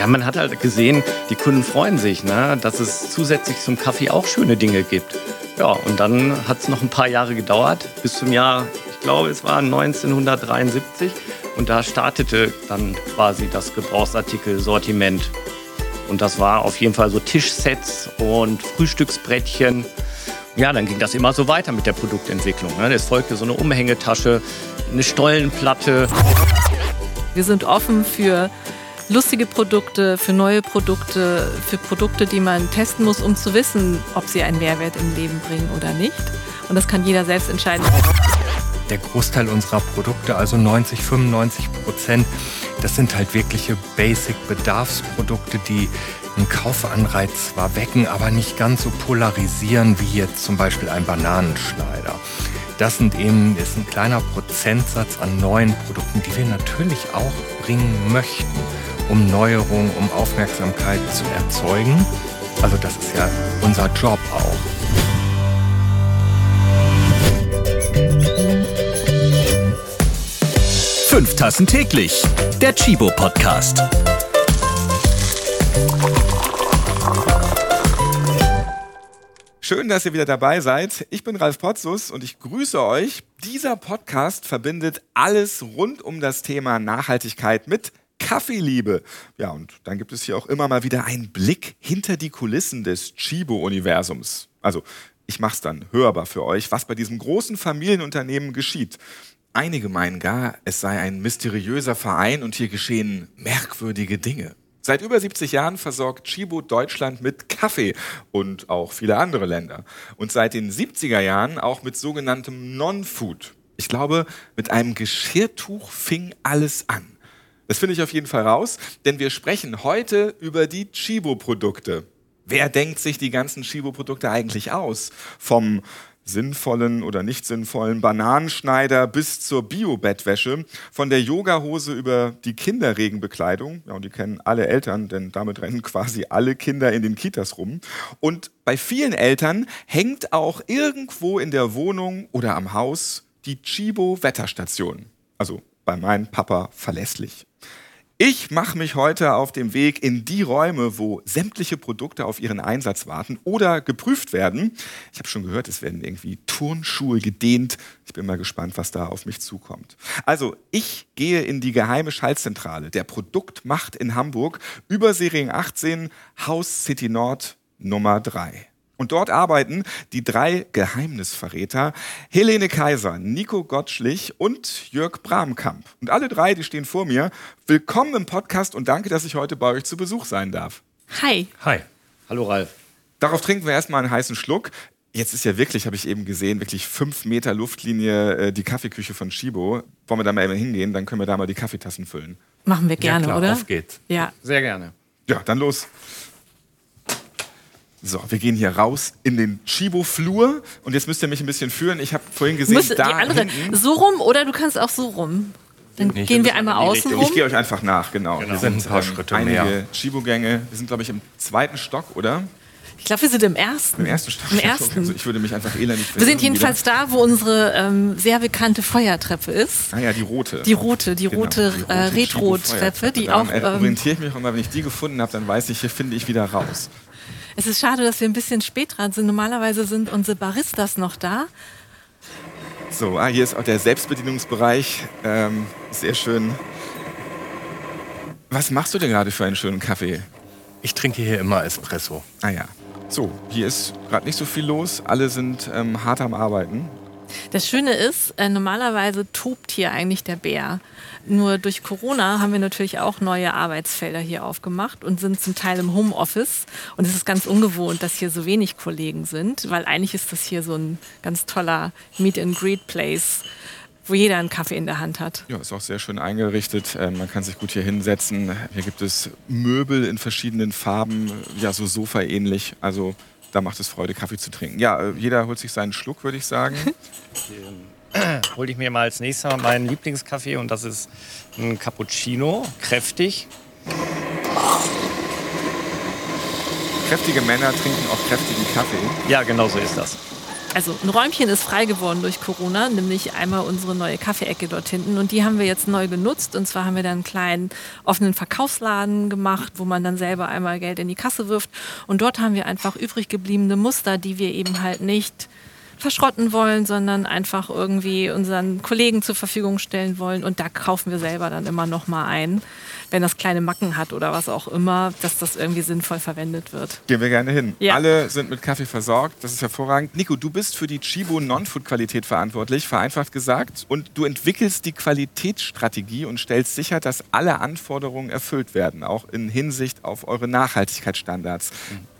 Ja, man hat halt gesehen, die Kunden freuen sich, ne, dass es zusätzlich zum Kaffee auch schöne Dinge gibt. Ja, und dann hat es noch ein paar Jahre gedauert, bis zum Jahr, ich glaube, es war 1973. Und da startete dann quasi das Gebrauchsartikelsortiment. Und das war auf jeden Fall so Tischsets und Frühstücksbrettchen. Ja, dann ging das immer so weiter mit der Produktentwicklung. Ne? Es folgte so eine Umhängetasche, eine Stollenplatte. Wir sind offen für lustige Produkte, für neue Produkte, für Produkte, die man testen muss, um zu wissen, ob sie einen Mehrwert im Leben bringen oder nicht. Und das kann jeder selbst entscheiden. Der Großteil unserer Produkte, also 90, 95 Prozent, das sind halt wirkliche Basic-Bedarfsprodukte, die einen Kaufanreiz zwar wecken, aber nicht ganz so polarisieren wie jetzt zum Beispiel ein Bananenschneider. Das sind eben, ist ein kleiner Prozentsatz an neuen Produkten, die wir natürlich auch bringen möchten, um Neuerungen, um Aufmerksamkeit zu erzeugen. Also das ist ja unser Job auch. Fünf Tassen täglich. Der Chibo Podcast. Schön, dass ihr wieder dabei seid. Ich bin Ralf Potzus und ich grüße euch. Dieser Podcast verbindet alles rund um das Thema Nachhaltigkeit mit Kaffeeliebe. Ja, und dann gibt es hier auch immer mal wieder einen Blick hinter die Kulissen des Chibo-Universums. Also, ich mache es dann hörbar für euch, was bei diesem großen Familienunternehmen geschieht. Einige meinen gar, es sei ein mysteriöser Verein und hier geschehen merkwürdige Dinge. Seit über 70 Jahren versorgt Chibo Deutschland mit Kaffee und auch viele andere Länder. Und seit den 70er Jahren auch mit sogenanntem Non-Food. Ich glaube, mit einem Geschirrtuch fing alles an. Das finde ich auf jeden Fall raus, denn wir sprechen heute über die Chibo-Produkte. Wer denkt sich die ganzen Chibo-Produkte eigentlich aus? Vom sinnvollen oder nicht sinnvollen Bananenschneider bis zur Bio-Bettwäsche, von der Yogahose über die Kinderregenbekleidung, ja, und die kennen alle Eltern, denn damit rennen quasi alle Kinder in den Kitas rum. Und bei vielen Eltern hängt auch irgendwo in der Wohnung oder am Haus die Chibo-Wetterstation. Also bei meinem Papa verlässlich. Ich mache mich heute auf dem Weg in die Räume, wo sämtliche Produkte auf ihren Einsatz warten oder geprüft werden. Ich habe schon gehört, es werden irgendwie Turnschuhe gedehnt. Ich bin mal gespannt, was da auf mich zukommt. Also, ich gehe in die geheime Schaltzentrale der Produktmacht in Hamburg über Serien 18 Haus City Nord Nummer 3. Und dort arbeiten die drei Geheimnisverräter Helene Kaiser, Nico Gottschlich und Jörg Bramkamp. Und alle drei, die stehen vor mir. Willkommen im Podcast und danke, dass ich heute bei euch zu Besuch sein darf. Hi. Hi. Hallo Ralf. Darauf trinken wir erstmal einen heißen Schluck. Jetzt ist ja wirklich, habe ich eben gesehen, wirklich fünf Meter Luftlinie äh, die Kaffeeküche von Chibo. Wollen wir da mal eben hingehen, dann können wir da mal die Kaffeetassen füllen. Machen wir gerne, ja, klar, oder? Auf geht's. Ja. Sehr gerne. Ja, dann los. So, wir gehen hier raus in den Chibo-Flur und jetzt müsst ihr mich ein bisschen führen. Ich habe vorhin gesehen, Muss die da andere hinten, so rum oder du kannst auch so rum. Dann Nee, gehen wir einmal in die außen rum. ich gehe euch einfach nach, genau. Genau. Wir sind ein paar ähm, Schritte einige mehr. Chibo-Gänge. Wir sind, glaube ich, im zweiten Stock, oder? Ich glaube, wir sind im ersten. Im ersten Stock. Im ersten. Also ich würde mich einfach elendig wir sind jedenfalls da, wo unsere ähm, sehr bekannte Feuertreppe ist. wieder. Ah ja, die rote. Die rote, die Genau, rote, die äh, Retro-Treppe, die Daran auch. äh, Ähm, orientiere ich mich auch immer, wenn ich die gefunden habe, dann weiß ich, hier finde ich wieder raus. Es ist schade, dass wir ein bisschen spät dran sind. Normalerweise sind unsere Baristas noch da. So, ah, hier ist auch der Selbstbedienungsbereich. Ähm, sehr schön. Was machst du denn gerade für einen schönen Kaffee? Ich trinke hier immer Espresso. Ah ja. So, hier ist gerade nicht so viel los. Alle sind ähm, hart am Arbeiten. Das Schöne ist, äh, normalerweise tobt hier eigentlich der Bär. Nur durch Corona haben wir natürlich auch neue Arbeitsfelder hier aufgemacht und sind zum Teil im Homeoffice. Und es ist ganz ungewohnt, dass hier so wenig Kollegen sind, weil eigentlich ist das hier so ein ganz toller Meet-and-Greet-Place, wo jeder einen Kaffee in der Hand hat. Ja, ist auch sehr schön eingerichtet. Ähm, man kann sich gut hier hinsetzen. Hier gibt es Möbel in verschiedenen Farben, ja, so Sofa-ähnlich. Also da macht es Freude, Kaffee zu trinken. Ja, äh, jeder holt sich seinen Schluck, würde ich sagen. Hole ich mir mal als nächstes mal meinen Lieblingskaffee und das ist ein Cappuccino, kräftig. Kräftige Männer trinken auch kräftigen Kaffee. Ja, genau so ist das. Also ein Räumchen ist frei geworden durch Corona, nämlich einmal unsere neue Kaffeeecke dort hinten. Und die haben wir jetzt neu genutzt. Und zwar haben wir da einen kleinen offenen Verkaufsladen gemacht, wo man dann selber einmal Geld in die Kasse wirft. Und dort haben wir einfach übrig gebliebene Muster, die wir eben halt nicht verschrotten wollen, sondern einfach irgendwie unseren Kollegen zur Verfügung stellen wollen. Und da kaufen wir selber dann immer noch mal ein, wenn das kleine Macken hat oder was auch immer, dass das irgendwie sinnvoll verwendet wird. Gehen wir gerne hin. Ja. Alle sind mit Kaffee versorgt, das ist hervorragend. Nico, du bist für die Chibo Non-Food-Qualität verantwortlich, vereinfacht gesagt. Und du entwickelst die Qualitätsstrategie und stellst sicher, dass alle Anforderungen erfüllt werden, auch in Hinsicht auf eure Nachhaltigkeitsstandards.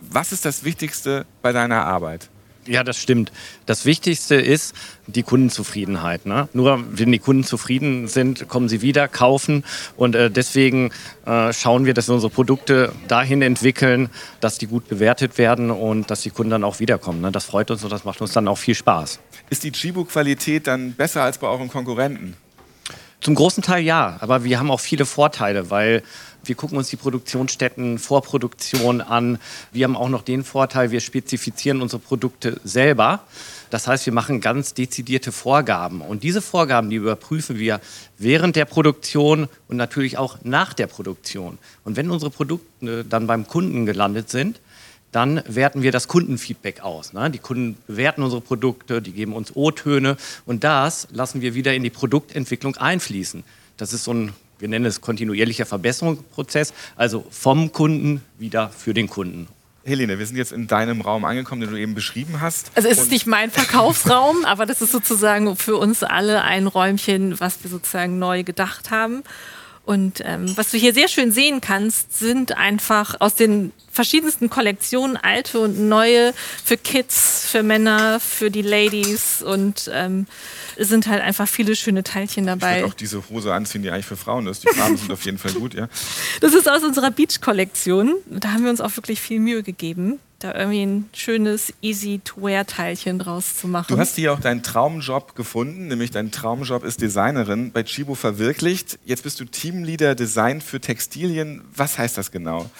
Was ist das Wichtigste bei deiner Arbeit? Ja, das stimmt. Das Wichtigste ist die Kundenzufriedenheit. Ne? Nur wenn die Kunden zufrieden sind, kommen sie wieder, kaufen. Und äh, deswegen äh, schauen wir, dass wir unsere Produkte dahin entwickeln, dass die gut bewertet werden und dass die Kunden dann auch wiederkommen. Ne? Das freut uns und das macht uns dann auch viel Spaß. Ist die Chibo-Qualität dann besser als bei euren Konkurrenten? Zum großen Teil ja, aber wir haben auch viele Vorteile, weil wir gucken uns die Produktionsstätten vor Produktion an. Wir haben auch noch den Vorteil, wir spezifizieren unsere Produkte selber. Das heißt, wir machen ganz dezidierte Vorgaben. Und diese Vorgaben, die überprüfen wir während der Produktion und natürlich auch nach der Produktion. Und wenn unsere Produkte dann beim Kunden gelandet sind, dann werten wir das Kundenfeedback aus. Ne? Die Kunden bewerten unsere Produkte, die geben uns O-Töne und das lassen wir wieder in die Produktentwicklung einfließen. Das ist so ein, wir nennen es kontinuierlicher Verbesserungsprozess, also vom Kunden wieder für den Kunden. Helene, wir sind jetzt in deinem Raum angekommen, den du eben beschrieben hast. Also es ist nicht mein Verkaufsraum, aber das ist sozusagen für uns alle ein Räumchen, was wir sozusagen neu gedacht haben. Und ähm, was du hier sehr schön sehen kannst, sind einfach aus den verschiedensten Kollektionen, alte und neue, für Kids, für Männer, für die Ladies und ähm, es sind halt einfach viele schöne Teilchen Ich dabei. würde auch diese Hose anziehen, die eigentlich für Frauen ist. Die Farben sind auf jeden Fall gut, ja. Das ist aus unserer Beach-Kollektion. Da haben wir uns auch wirklich viel Mühe gegeben, da irgendwie ein schönes Easy-to-Wear-Teilchen draus zu machen. Du hast hier auch deinen Traumjob gefunden, nämlich dein Traumjob ist Designerin, bei Chibo verwirklicht. Jetzt bist du Teamleader Design für Textilien. Was heißt das genau?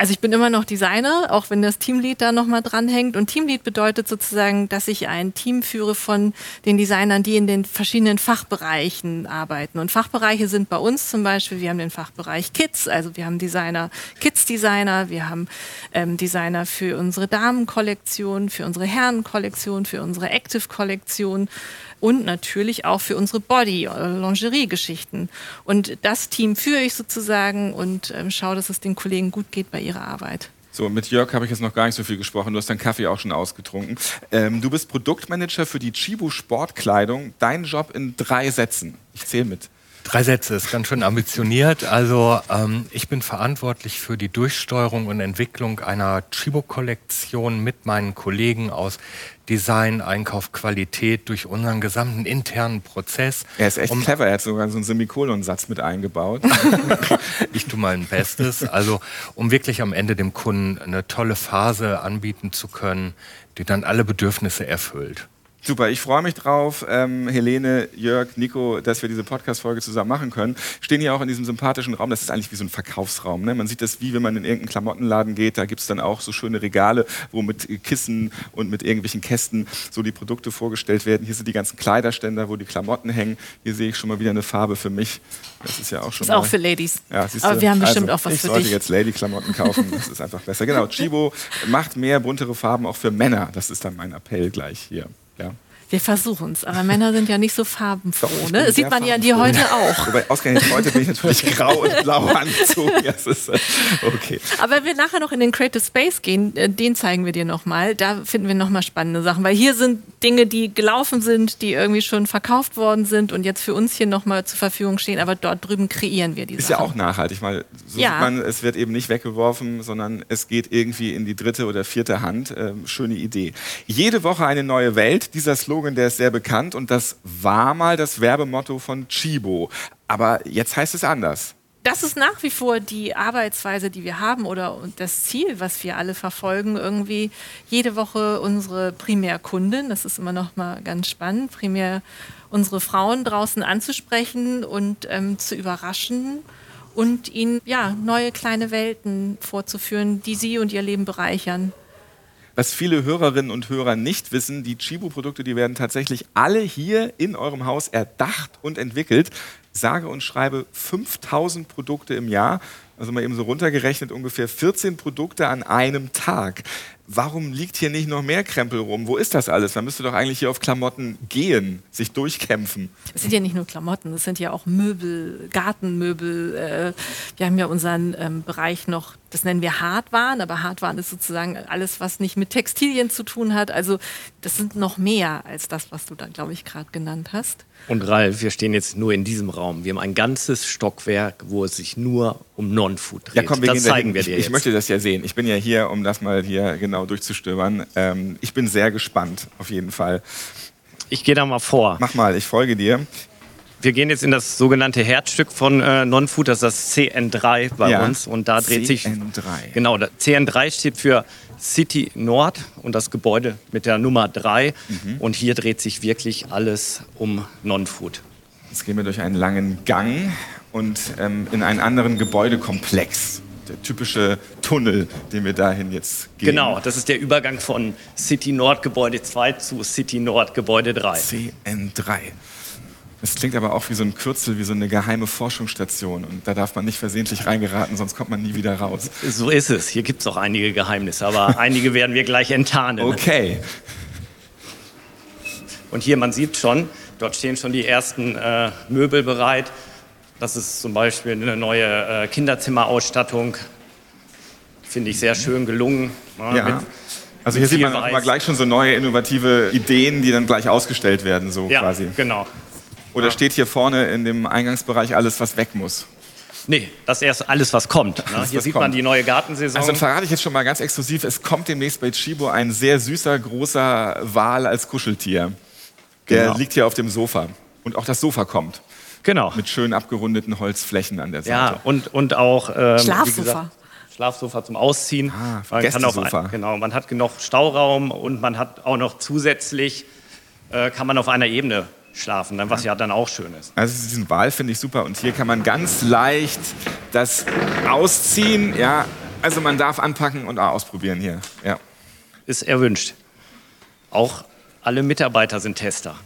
Also ich bin immer noch Designer, auch wenn das Teamlead da nochmal dranhängt. Und Teamlead bedeutet sozusagen, dass ich ein Team führe von den Designern, die in den verschiedenen Fachbereichen arbeiten. Und Fachbereiche sind bei uns zum Beispiel, wir haben den Fachbereich Kids, also wir haben Designer, Kids-Designer, wir haben ähm, Designer für unsere Damenkollektion, für unsere Herrenkollektion, für unsere Active-Kollektion und natürlich auch für unsere Body-Lingerie-Geschichten. Und das Team führe ich sozusagen und ähm, schaue, dass es den Kollegen gut geht bei ihrer Arbeit. So, mit Jörg habe ich jetzt noch gar nicht so viel gesprochen. Du hast deinen Kaffee auch schon ausgetrunken. Ähm, du bist Produktmanager für die Chibo Sportkleidung. Dein Job in drei Sätzen. Ich zähle mit. Drei Sätze ist ganz schön ambitioniert. Also ähm, ich bin verantwortlich für die Durchsteuerung und Entwicklung einer Chibo-Kollektion mit meinen Kollegen aus Design, Einkauf, Qualität durch unseren gesamten internen Prozess. Er ist echt Um- clever. Er hat sogar so einen Semikolonsatz mit eingebaut. ich tue mein Bestes. Also um wirklich am Ende dem Kunden eine tolle Phase anbieten zu können, die dann alle Bedürfnisse erfüllt. Super, ich freue mich drauf, ähm, Helene, Jörg, Nico, dass wir diese Podcast-Folge zusammen machen können. Stehen hier auch in diesem sympathischen Raum. Das ist eigentlich wie so ein Verkaufsraum. Ne? Man sieht das wie, wenn man in irgendeinen Klamottenladen geht. Da gibt es dann auch so schöne Regale, wo mit Kissen und mit irgendwelchen Kästen so die Produkte vorgestellt werden. Hier sind die ganzen Kleiderständer, wo die Klamotten hängen. Hier sehe ich schon mal wieder eine Farbe für mich. Das ist ja auch schon Ist mal auch für Ladies. Ja, siehst Aber wir haben bestimmt also, auch was ich für sollte dich. jetzt Lady-Klamotten kaufen, das ist einfach besser. Genau, Chibo macht mehr buntere Farben auch für Männer. Das ist dann mein Appell gleich hier. Ja. Wir versuchen es, aber Männer sind ja nicht so farbenfroh. Doch, ne? Das sieht man ja dir farbenfroh. heute auch. Wobei, ausgerechnet heute bin ich natürlich grau und blau angezogen. Das ist, äh, okay. Aber wenn wir nachher noch in den Creative Space gehen, äh, den zeigen wir dir nochmal. Da finden wir nochmal spannende Sachen, weil hier sind Dinge, die gelaufen sind, die irgendwie schon verkauft worden sind und jetzt für uns hier nochmal zur Verfügung stehen. Aber dort drüben kreieren wir die Ist ja Sachen. auch nachhaltig, weil so Ja. sieht man, es wird eben nicht weggeworfen, sondern es geht irgendwie in die dritte oder vierte Hand. Ähm, schöne Idee. Jede Woche eine neue Welt. Dieser Slogan, der ist sehr bekannt und das war mal das Werbemotto von Chibo. Aber jetzt heißt es anders. Das ist nach wie vor die Arbeitsweise, die wir haben oder das Ziel, was wir alle verfolgen, irgendwie jede Woche unsere Primärkundin, das ist immer noch mal ganz spannend, primär unsere Frauen draußen anzusprechen und ähm, zu überraschen und ihnen ja neue kleine Welten vorzuführen, die sie und ihr Leben bereichern. Was viele Hörerinnen und Hörer nicht wissen, die Chibo-Produkte, die werden tatsächlich alle hier in eurem Haus erdacht und entwickelt. Sage und schreibe 5000 Produkte im Jahr also mal eben so runtergerechnet, ungefähr 14 Produkte an einem Tag. Warum liegt hier nicht noch mehr Krempel rum? Wo ist das alles? Man müsste doch eigentlich hier auf Klamotten gehen, sich durchkämpfen. Es sind ja nicht nur Klamotten, es sind ja auch Möbel, Gartenmöbel. Äh, wir haben ja unseren ähm, Bereich noch, das nennen wir Hardwaren, aber Hardwaren ist sozusagen alles, was nicht mit Textilien zu tun hat. Also das sind noch mehr als das, was du da, glaube ich, gerade genannt hast. Und Ralf, wir stehen jetzt nur in diesem Raum. Wir haben ein ganzes Stockwerk, wo es sich nur um Non-Food dreht. Ja, komm, wir das zeigen wir ich, dir jetzt. Ich möchte das ja sehen. Ich bin ja hier, um das mal hier genau durchzustöbern. Ähm, ich bin sehr gespannt, auf jeden Fall. Ich gehe da mal vor. Mach mal, ich folge dir. Wir gehen jetzt in das sogenannte Herzstück von äh, Non-Food, das ist das CN3 bei Ja, uns. Und da dreht sich. CN3. Genau, da- CN3 steht für City Nord und das Gebäude mit der Nummer 3. Mhm. Und hier dreht sich wirklich alles um Non-Food. Jetzt gehen wir durch einen langen Gang und ähm, in einen anderen Gebäudekomplex. Der typische Tunnel, den wir dahin jetzt gehen. Genau, das ist der Übergang von City Nord Gebäude 2 zu City Nord Gebäude 3. CN3. Das klingt aber auch wie so ein Kürzel, wie so eine geheime Forschungsstation. Und da darf man nicht versehentlich reingeraten, sonst kommt man nie wieder raus. So ist es. Hier gibt es auch einige Geheimnisse, aber einige werden wir gleich enttarnen. Okay. Und hier, man sieht schon, dort stehen schon die ersten äh, Möbel bereit. Das ist zum Beispiel eine neue äh, Kinderzimmerausstattung. Finde ich sehr schön gelungen. Ja, Ja. mit- Also hier sieht man auch immer gleich schon so neue innovative Ideen, die dann gleich ausgestellt werden, so ja quasi. genau. Oder steht hier vorne in dem Eingangsbereich alles, was weg muss? Nee, das ist erst alles, was kommt. Ne? Alles, Hier was sieht kommt. man die neue Gartensaison. Also dann verrate ich jetzt schon mal ganz exklusiv, es kommt demnächst bei Chibo ein sehr süßer, großer Wal als Kuscheltier. Der Genau. liegt hier auf dem Sofa. Und auch das Sofa kommt. Genau. Mit schön abgerundeten Holzflächen an der Seite. Ja, und, und auch ähm, Schlafsofa. wie gesagt, Schlafsofa zum Ausziehen. Ah, man kann auf Gästesofa. ein, genau, man hat genug Stauraum und man hat auch noch zusätzlich äh, kann man auf einer Ebene schlafen, ne, was ja dann auch schön ist. Also diesen Wal finde ich super. Und hier kann man ganz leicht das ausziehen. Ja, also man darf anpacken und auch ausprobieren hier. Ja. Ist erwünscht. Auch alle Mitarbeiter sind Tester.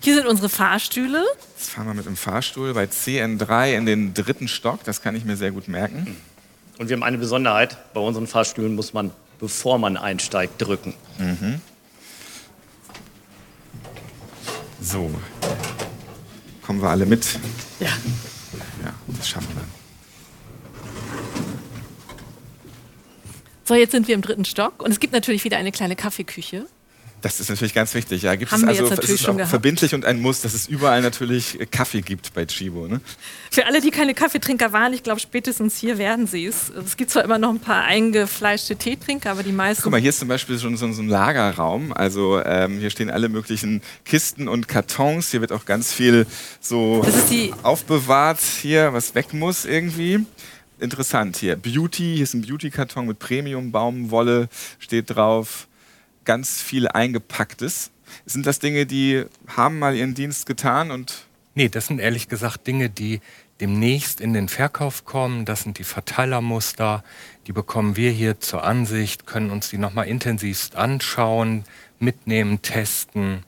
Hier sind unsere Fahrstühle. Fahren wir mit dem Fahrstuhl bei CN3 in den dritten Stock. Das kann ich mir sehr gut merken. Und wir haben eine Besonderheit. Bei unseren Fahrstühlen muss man, bevor man einsteigt, drücken. So. Kommen wir alle mit? Ja. Ja, das schaffen wir. So, jetzt sind wir im dritten Stock und es gibt natürlich wieder eine kleine Kaffeeküche. Das ist natürlich ganz wichtig. Ja, gibt Haben es wir also jetzt es natürlich ist schon gehabt. verbindlich und ein Muss, dass es überall natürlich äh, Kaffee gibt bei Chibo. Ne? Für alle, die keine Kaffeetrinker waren, ich glaube, spätestens hier werden sie es. Es gibt zwar immer noch ein paar eingefleischte Teetrinker, aber die meisten. Guck mal, hier ist zum Beispiel schon so, ein Lagerraum. Also ähm, hier stehen alle möglichen Kisten und Kartons. Hier wird auch ganz viel so aufbewahrt hier, was weg muss irgendwie. Interessant hier. Beauty, hier ist ein Beauty-Karton mit Premium-Baumwolle, steht drauf. Ganz viel eingepacktes. Sind das Dinge, die haben mal ihren Dienst getan und Nee, das sind ehrlich gesagt Dinge, die demnächst in den Verkauf kommen. Das sind die Verteilermuster. Die bekommen wir hier zur Ansicht, können uns die nochmal intensivst anschauen, mitnehmen, testen.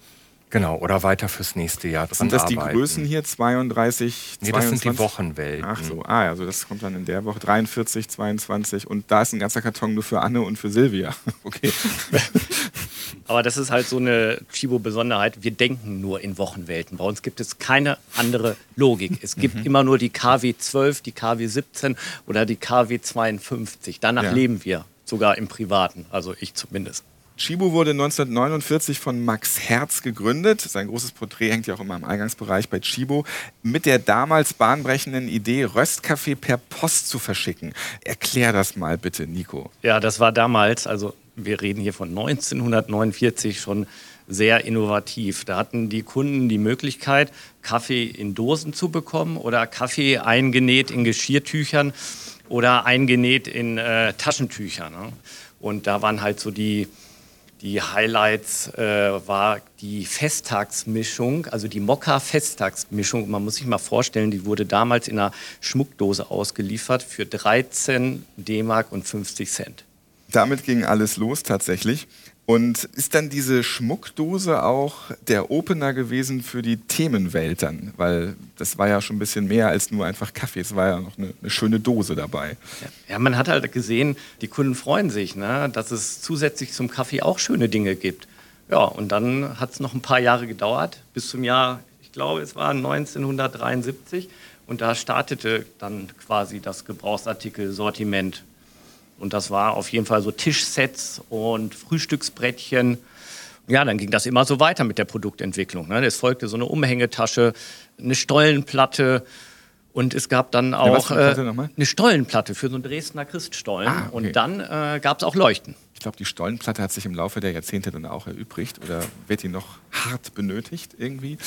Genau, oder weiter fürs nächste Jahr dran sind das die arbeiten. Größen hier? 32, Nee, das sind die 22? Wochenwelten. Ach so, ah, also das kommt dann in der Woche 43, 22 und da ist ein ganzer Karton nur für Anne und für Silvia. Okay. Aber das ist halt so eine Chibo-Besonderheit. Wir denken nur in Wochenwelten. Bei uns gibt es keine andere Logik. Es gibt Mhm. immer nur die KW 12, die KW 17 oder die KW 52. Danach Ja. leben wir, sogar im Privaten. Also ich zumindest. Chibo wurde 1949 von Max Herz gegründet. Sein großes Porträt hängt ja auch immer im Eingangsbereich bei Chibo. Mit der damals bahnbrechenden Idee, Röstkaffee per Post zu verschicken. Erklär das mal bitte, Nico. Ja, das war damals, also wir reden hier von 1949 schon sehr innovativ. Da hatten die Kunden die Möglichkeit, Kaffee in Dosen zu bekommen oder Kaffee eingenäht in Geschirrtüchern oder eingenäht in äh, Taschentüchern. Ne? Und da waren halt so die, die Highlights, äh, war die Festtagsmischung, also die Mokka-Festtagsmischung. Man muss sich mal vorstellen, die wurde damals in einer Schmuckdose ausgeliefert für 13 D-Mark und 50 Cent. damit ging alles los tatsächlich. Und ist dann diese Schmuckdose auch der Opener gewesen für die Themenwelt dann? Weil das war ja schon ein bisschen mehr als nur einfach Kaffee. Es war ja noch eine, eine schöne Dose dabei. Ja, man hat halt gesehen, die Kunden freuen sich, ne, dass es zusätzlich zum Kaffee auch schöne Dinge gibt. Ja, und dann hat es noch ein paar Jahre gedauert, bis zum Jahr, ich glaube, es war 1973. Und da startete dann quasi das Gebrauchsartikelsortiment und das war auf jeden Fall so Tischsets und Frühstücksbrettchen. Ja, dann ging das immer so weiter mit der Produktentwicklung. Ne? Es folgte so eine Umhängetasche, eine Stollenplatte und es gab dann auch äh, eine Stollenplatte für so einen Dresdner Christstollen. Ah, okay. Und dann äh, gab es auch Leuchten. Ich glaube, die Stollenplatte hat sich im Laufe der Jahrzehnte dann auch erübrigt oder wird die noch hart benötigt irgendwie?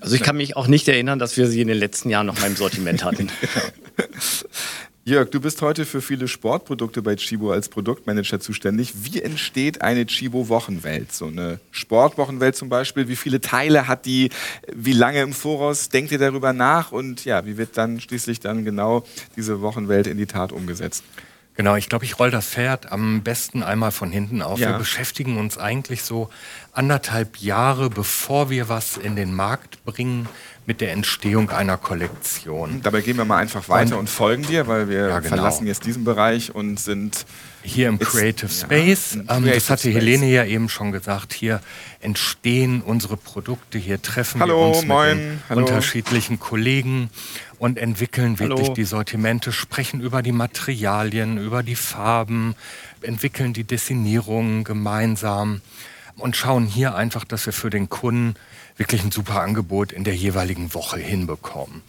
Also ich kann mich auch nicht erinnern, dass wir sie in den letzten Jahren noch mal im Sortiment hatten. Jörg, du bist heute für viele Sportprodukte bei Chibo als Produktmanager zuständig. Wie entsteht eine Chibo-Wochenwelt? So eine Sportwochenwelt zum Beispiel. Wie viele Teile hat die? Wie lange im Voraus denkt ihr darüber nach? Und ja, wie wird dann schließlich dann genau diese Wochenwelt in die Tat umgesetzt? Genau, ich glaube, ich roll das Pferd am besten einmal von hinten auf. Ja. Wir beschäftigen uns eigentlich so anderthalb Jahre, bevor wir was in den Markt bringen, mit der Entstehung einer Kollektion. Dabei gehen wir mal einfach weiter und, und folgen dir, weil wir ja, genau. verlassen jetzt diesen Bereich und sind hier im Creative Space. Ja, ähm, Creative das hatte Space. Helene ja eben schon gesagt. Hier entstehen unsere Produkte, hier treffen Hallo, wir uns moin. mit unterschiedlichen Kollegen und entwickeln wirklich Hallo. die Sortimente, sprechen über die Materialien, über die Farben, entwickeln die Dessinierungen gemeinsam und schauen hier einfach, dass wir für den Kunden wirklich ein super Angebot in der jeweiligen Woche hinbekommen.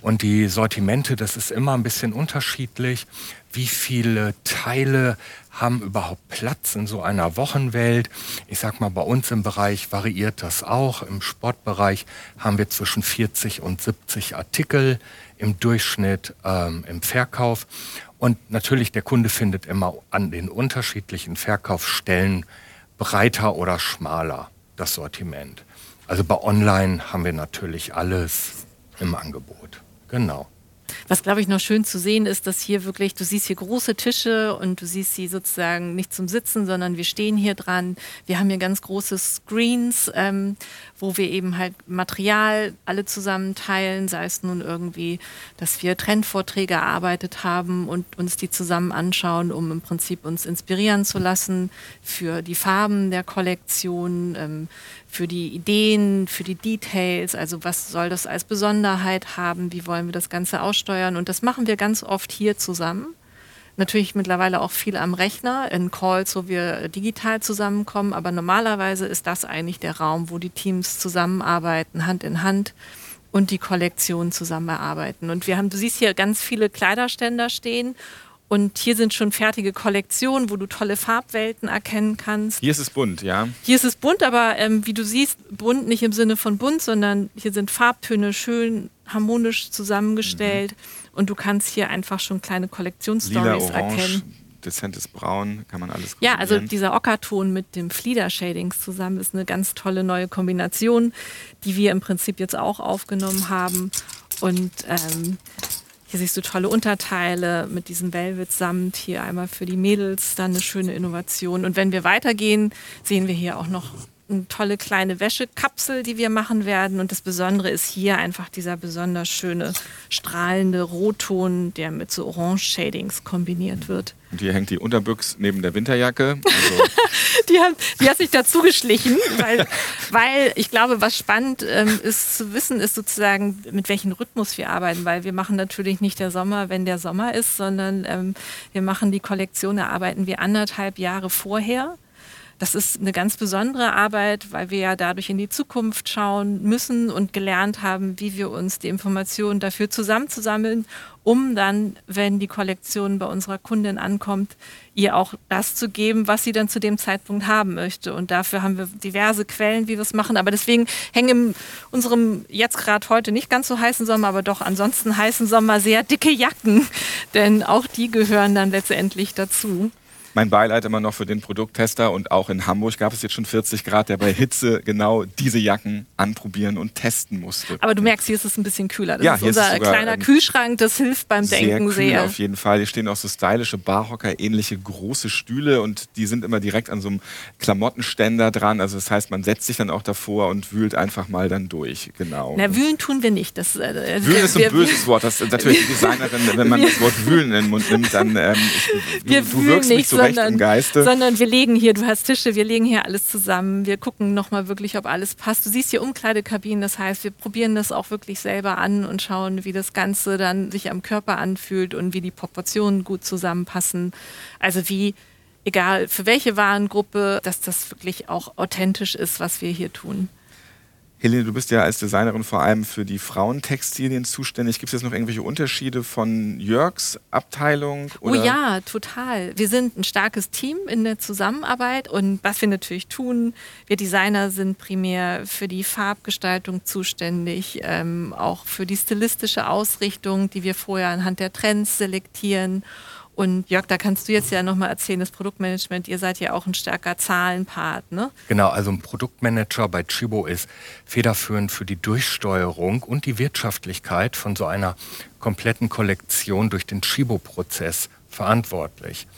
Und die Sortimente, das ist immer ein bisschen unterschiedlich. Wie viele Teile haben überhaupt Platz in so einer Wochenwelt? Ich sag mal, bei uns im Bereich variiert das auch. Im Sportbereich haben wir zwischen 40 und 70 Artikel im Durchschnitt ähm, im Verkauf. Und natürlich, der Kunde findet immer an den unterschiedlichen Verkaufsstellen breiter oder schmaler das Sortiment. Also bei Online haben wir natürlich alles im Angebot. Genau. Was, glaube ich, noch schön zu sehen ist, dass hier wirklich, du siehst hier große Tische und du siehst sie sozusagen nicht zum Sitzen, sondern wir stehen hier dran. Wir haben hier ganz große Screens, ähm, wo wir eben halt Material alle zusammen teilen, sei es nun irgendwie, dass wir Trendvorträge erarbeitet haben und uns die zusammen anschauen, um im Prinzip uns inspirieren zu lassen für die Farben der Kollektion, ähm, für die Ideen, für die Details, also was soll das als Besonderheit haben, wie wollen wir das Ganze aussteuern und das machen wir ganz oft hier zusammen. Natürlich mittlerweile auch viel am Rechner, in Calls, wo wir digital zusammenkommen, aber normalerweise ist das eigentlich der Raum, wo die Teams zusammenarbeiten, Hand in Hand und die Kollektion zusammen erarbeiten. Und wir haben, du siehst hier ganz viele Kleiderständer stehen und hier sind schon fertige Kollektionen, wo du tolle Farbwelten erkennen kannst. Hier ist es bunt, ja. Hier ist es bunt, aber ähm, wie du siehst, bunt nicht im Sinne von bunt, sondern hier sind Farbtöne schön harmonisch zusammengestellt. Mhm. Und du kannst hier einfach schon kleine Kollektionsstories erkennen. Dezentes Braun, kann man alles Ja, also dieser Ockerton mit dem Flieder-Shadings zusammen ist eine ganz tolle neue Kombination, die wir im Prinzip jetzt auch aufgenommen haben. Und ähm, hier siehst du tolle Unterteile mit diesem Velvet-Samt. Hier einmal für die Mädels, dann eine schöne Innovation. Und wenn wir weitergehen, sehen wir hier auch noch eine tolle kleine Wäschekapsel, die wir machen werden. Und das Besondere ist hier einfach dieser besonders schöne strahlende Rotton, der mit so Orange-Shadings kombiniert wird. Und hier hängt die Unterbüchs neben der Winterjacke. Also die, haben, die hat sich dazu geschlichen, weil, weil ich glaube, was spannend ähm, ist zu wissen, ist sozusagen, mit welchem Rhythmus wir arbeiten, weil wir machen natürlich nicht der Sommer, wenn der Sommer ist, sondern ähm, wir machen die Kollektion, erarbeiten wir anderthalb Jahre vorher. Das ist eine ganz besondere Arbeit, weil wir ja dadurch in die Zukunft schauen müssen und gelernt haben, wie wir uns die Informationen dafür zusammenzusammeln, um dann, wenn die Kollektion bei unserer Kundin ankommt, ihr auch das zu geben, was sie dann zu dem Zeitpunkt haben möchte. Und dafür haben wir diverse Quellen, wie wir es machen. Aber deswegen hängen in unserem jetzt gerade heute nicht ganz so heißen Sommer, aber doch ansonsten heißen Sommer sehr dicke Jacken, denn auch die gehören dann letztendlich dazu. Mein Beileid immer noch für den Produkttester und auch in Hamburg gab es jetzt schon 40 Grad, der bei Hitze genau diese Jacken anprobieren und testen musste. Aber du merkst, hier ist es ein bisschen kühler. Das Ja, ist hier ist unser es sogar, kleiner ähm, Kühlschrank, das hilft beim Sehr Denken kühl sehr. auf jeden Fall. Hier stehen auch so stylische Barhocker, ähnliche große Stühle und die sind immer direkt an so einem Klamottenständer dran. Also das heißt, man setzt sich dann auch davor und wühlt einfach mal dann durch. Genau. Na, wühlen tun wir nicht. Das, äh, Wühlen ist so wir- ein böses Wort. Das ist natürlich die Designerin, wenn man das Wort wühlen in den Mund nimmt, dann ähm, ich, wir du wirkst nicht nicht, sondern, im Geiste. sondern wir legen hier, du hast Tische, wir legen hier alles zusammen. Wir gucken nochmal wirklich, ob alles passt. Du siehst hier Umkleidekabinen, das heißt, wir probieren das auch wirklich selber an und schauen, wie das Ganze dann sich am Körper anfühlt und wie die Proportionen gut zusammenpassen. Also wie, egal für welche Warengruppe, dass das wirklich auch authentisch ist, was wir hier tun. Helene, du bist ja als Designerin vor allem für die Frauentextilien zuständig. Gibt es jetzt noch irgendwelche Unterschiede von Jörgs Abteilung? Oh ja, total. Wir sind ein starkes Team in der Zusammenarbeit und was wir natürlich tun, wir Designer sind primär für die Farbgestaltung zuständig, ähm, auch für die stilistische Ausrichtung, die wir vorher anhand der Trends selektieren. Und Jörg, da kannst du jetzt ja nochmal erzählen, das Produktmanagement, ihr seid ja auch ein starker Zahlenpart, ne? Genau, also ein Produktmanager bei Chibo ist federführend für die Durchsteuerung und die Wirtschaftlichkeit von so einer kompletten Kollektion durch den Chibo-Prozess verantwortlich.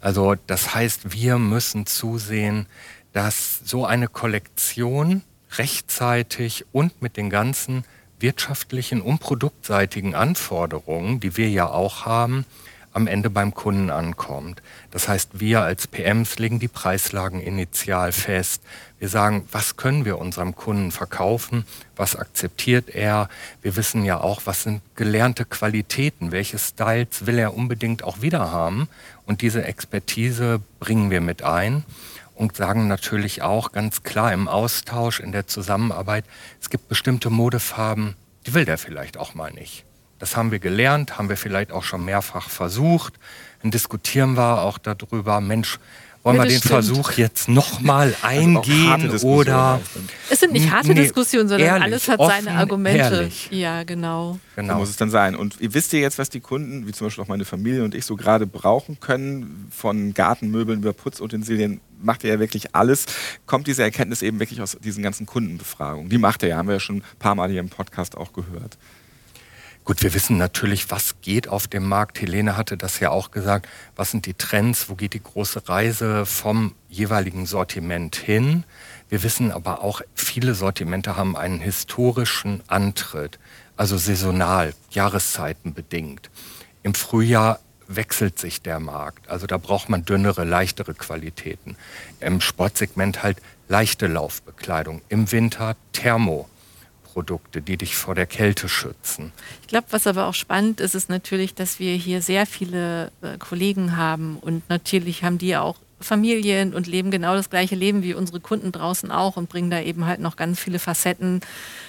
Also das heißt, wir müssen zusehen, dass so eine Kollektion rechtzeitig und mit den ganzen wirtschaftlichen und produktseitigen Anforderungen, die wir ja auch haben, am Ende beim Kunden ankommt. Das heißt, wir als PMs legen die Preislagen initial fest. Wir sagen, was können wir unserem Kunden verkaufen? Was akzeptiert er? Wir wissen ja auch, was sind gelernte Qualitäten? Welche Styles will er unbedingt auch wieder haben? Und diese Expertise bringen wir mit ein und sagen natürlich auch ganz klar im Austausch, in der Zusammenarbeit, es gibt bestimmte Modefarben, die will der vielleicht auch mal nicht. Das haben wir gelernt, haben wir vielleicht auch schon mehrfach versucht. Dann diskutieren wir auch darüber, Mensch, wollen Ja, wir den stimmt. Versuch jetzt nochmal Also eingehen Diskussionen oder. Es sind nicht harte Nee, Diskussionen, sondern ehrlich, alles hat offen, seine Argumente. ehrlich. Ja, genau. So genau. muss es dann sein. Und ihr wisst ihr jetzt, was die Kunden, wie zum Beispiel auch meine Familie und ich, so gerade brauchen können, von Gartenmöbeln über Putzutensilien, macht ihr ja wirklich alles. Kommt diese Erkenntnis eben wirklich aus diesen ganzen Kundenbefragungen? Die macht ihr ja, haben wir ja schon ein paar Mal hier im Podcast auch gehört. Gut, wir wissen natürlich, was geht auf dem Markt. Helene hatte das ja auch gesagt. Was sind die Trends? Wo geht die große Reise vom jeweiligen Sortiment hin? Wir wissen aber auch, viele Sortimente haben einen historischen Antritt, also saisonal, Jahreszeiten bedingt. Im Frühjahr wechselt sich der Markt. Also da braucht man dünnere, leichtere Qualitäten. Im Sportsegment halt leichte Laufbekleidung. Im Winter Thermo. Produkte, die dich vor der Kälte schützen. Ich glaube, was aber auch spannend ist, ist natürlich, dass wir hier sehr viele äh, Kollegen haben und natürlich haben die auch Familien und leben genau das gleiche Leben wie unsere Kunden draußen auch und bringen da eben halt noch ganz viele Facetten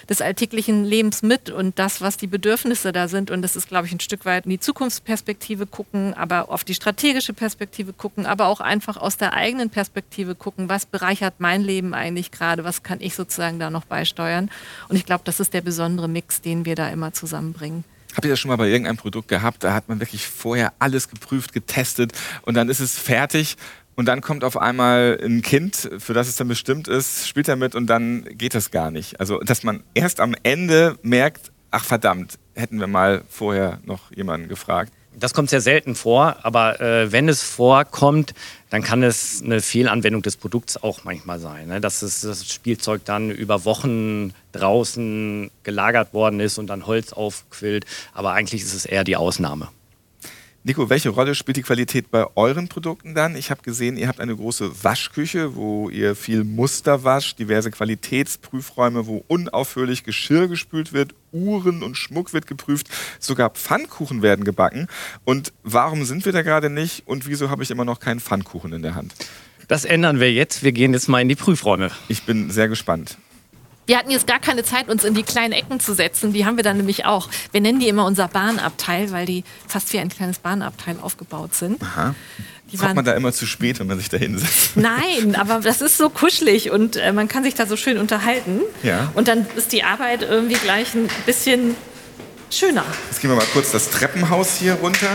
des alltäglichen Lebens mit und das, was die Bedürfnisse da sind. Und das ist, glaube ich, ein Stück weit in die Zukunftsperspektive gucken, aber auf die strategische Perspektive gucken, aber auch einfach aus der eigenen Perspektive gucken, was bereichert mein Leben eigentlich gerade, was kann ich sozusagen da noch beisteuern. Und ich glaube, das ist der besondere Mix, den wir da immer zusammenbringen. Habt ihr das schon mal bei irgendeinem Produkt gehabt? Da hat man wirklich vorher alles geprüft, getestet und dann ist es fertig und dann kommt auf einmal ein Kind, für das es dann bestimmt ist, spielt damit und dann geht das gar nicht. Also, dass man erst am Ende merkt, ach verdammt, hätten wir mal vorher noch jemanden gefragt. Das kommt sehr selten vor, aber äh, wenn es vorkommt, dann kann es eine Fehlanwendung des Produkts auch manchmal sein. Ne? Dass es, das Spielzeug dann über Wochen draußen gelagert worden ist und dann Holz aufquillt. Aber eigentlich ist es eher die Ausnahme. Nico, welche Rolle spielt die Qualität bei euren Produkten dann? Ich habe gesehen, ihr habt eine große Waschküche, wo ihr viel Muster wascht, diverse Qualitätsprüfräume, wo unaufhörlich Geschirr gespült wird, Uhren und Schmuck wird geprüft, sogar Pfannkuchen werden gebacken. Und warum sind wir da gerade nicht und wieso habe ich immer noch keinen Pfannkuchen in der Hand? Das ändern wir jetzt. Wir gehen jetzt mal in die Prüfräume. Ich bin sehr gespannt. Wir hatten jetzt gar keine Zeit, uns in die kleinen Ecken zu setzen. Die haben wir dann nämlich auch. Wir nennen die immer unser Bahnabteil, weil die fast wie ein kleines Bahnabteil aufgebaut sind. Aha. Die Kommt man da immer zu spät, wenn man sich da hinsetzt? Nein, aber das ist so kuschelig und äh, man kann sich da so schön unterhalten. Ja. Und dann ist die Arbeit irgendwie gleich ein bisschen schöner. Jetzt gehen wir mal kurz das Treppenhaus hier runter.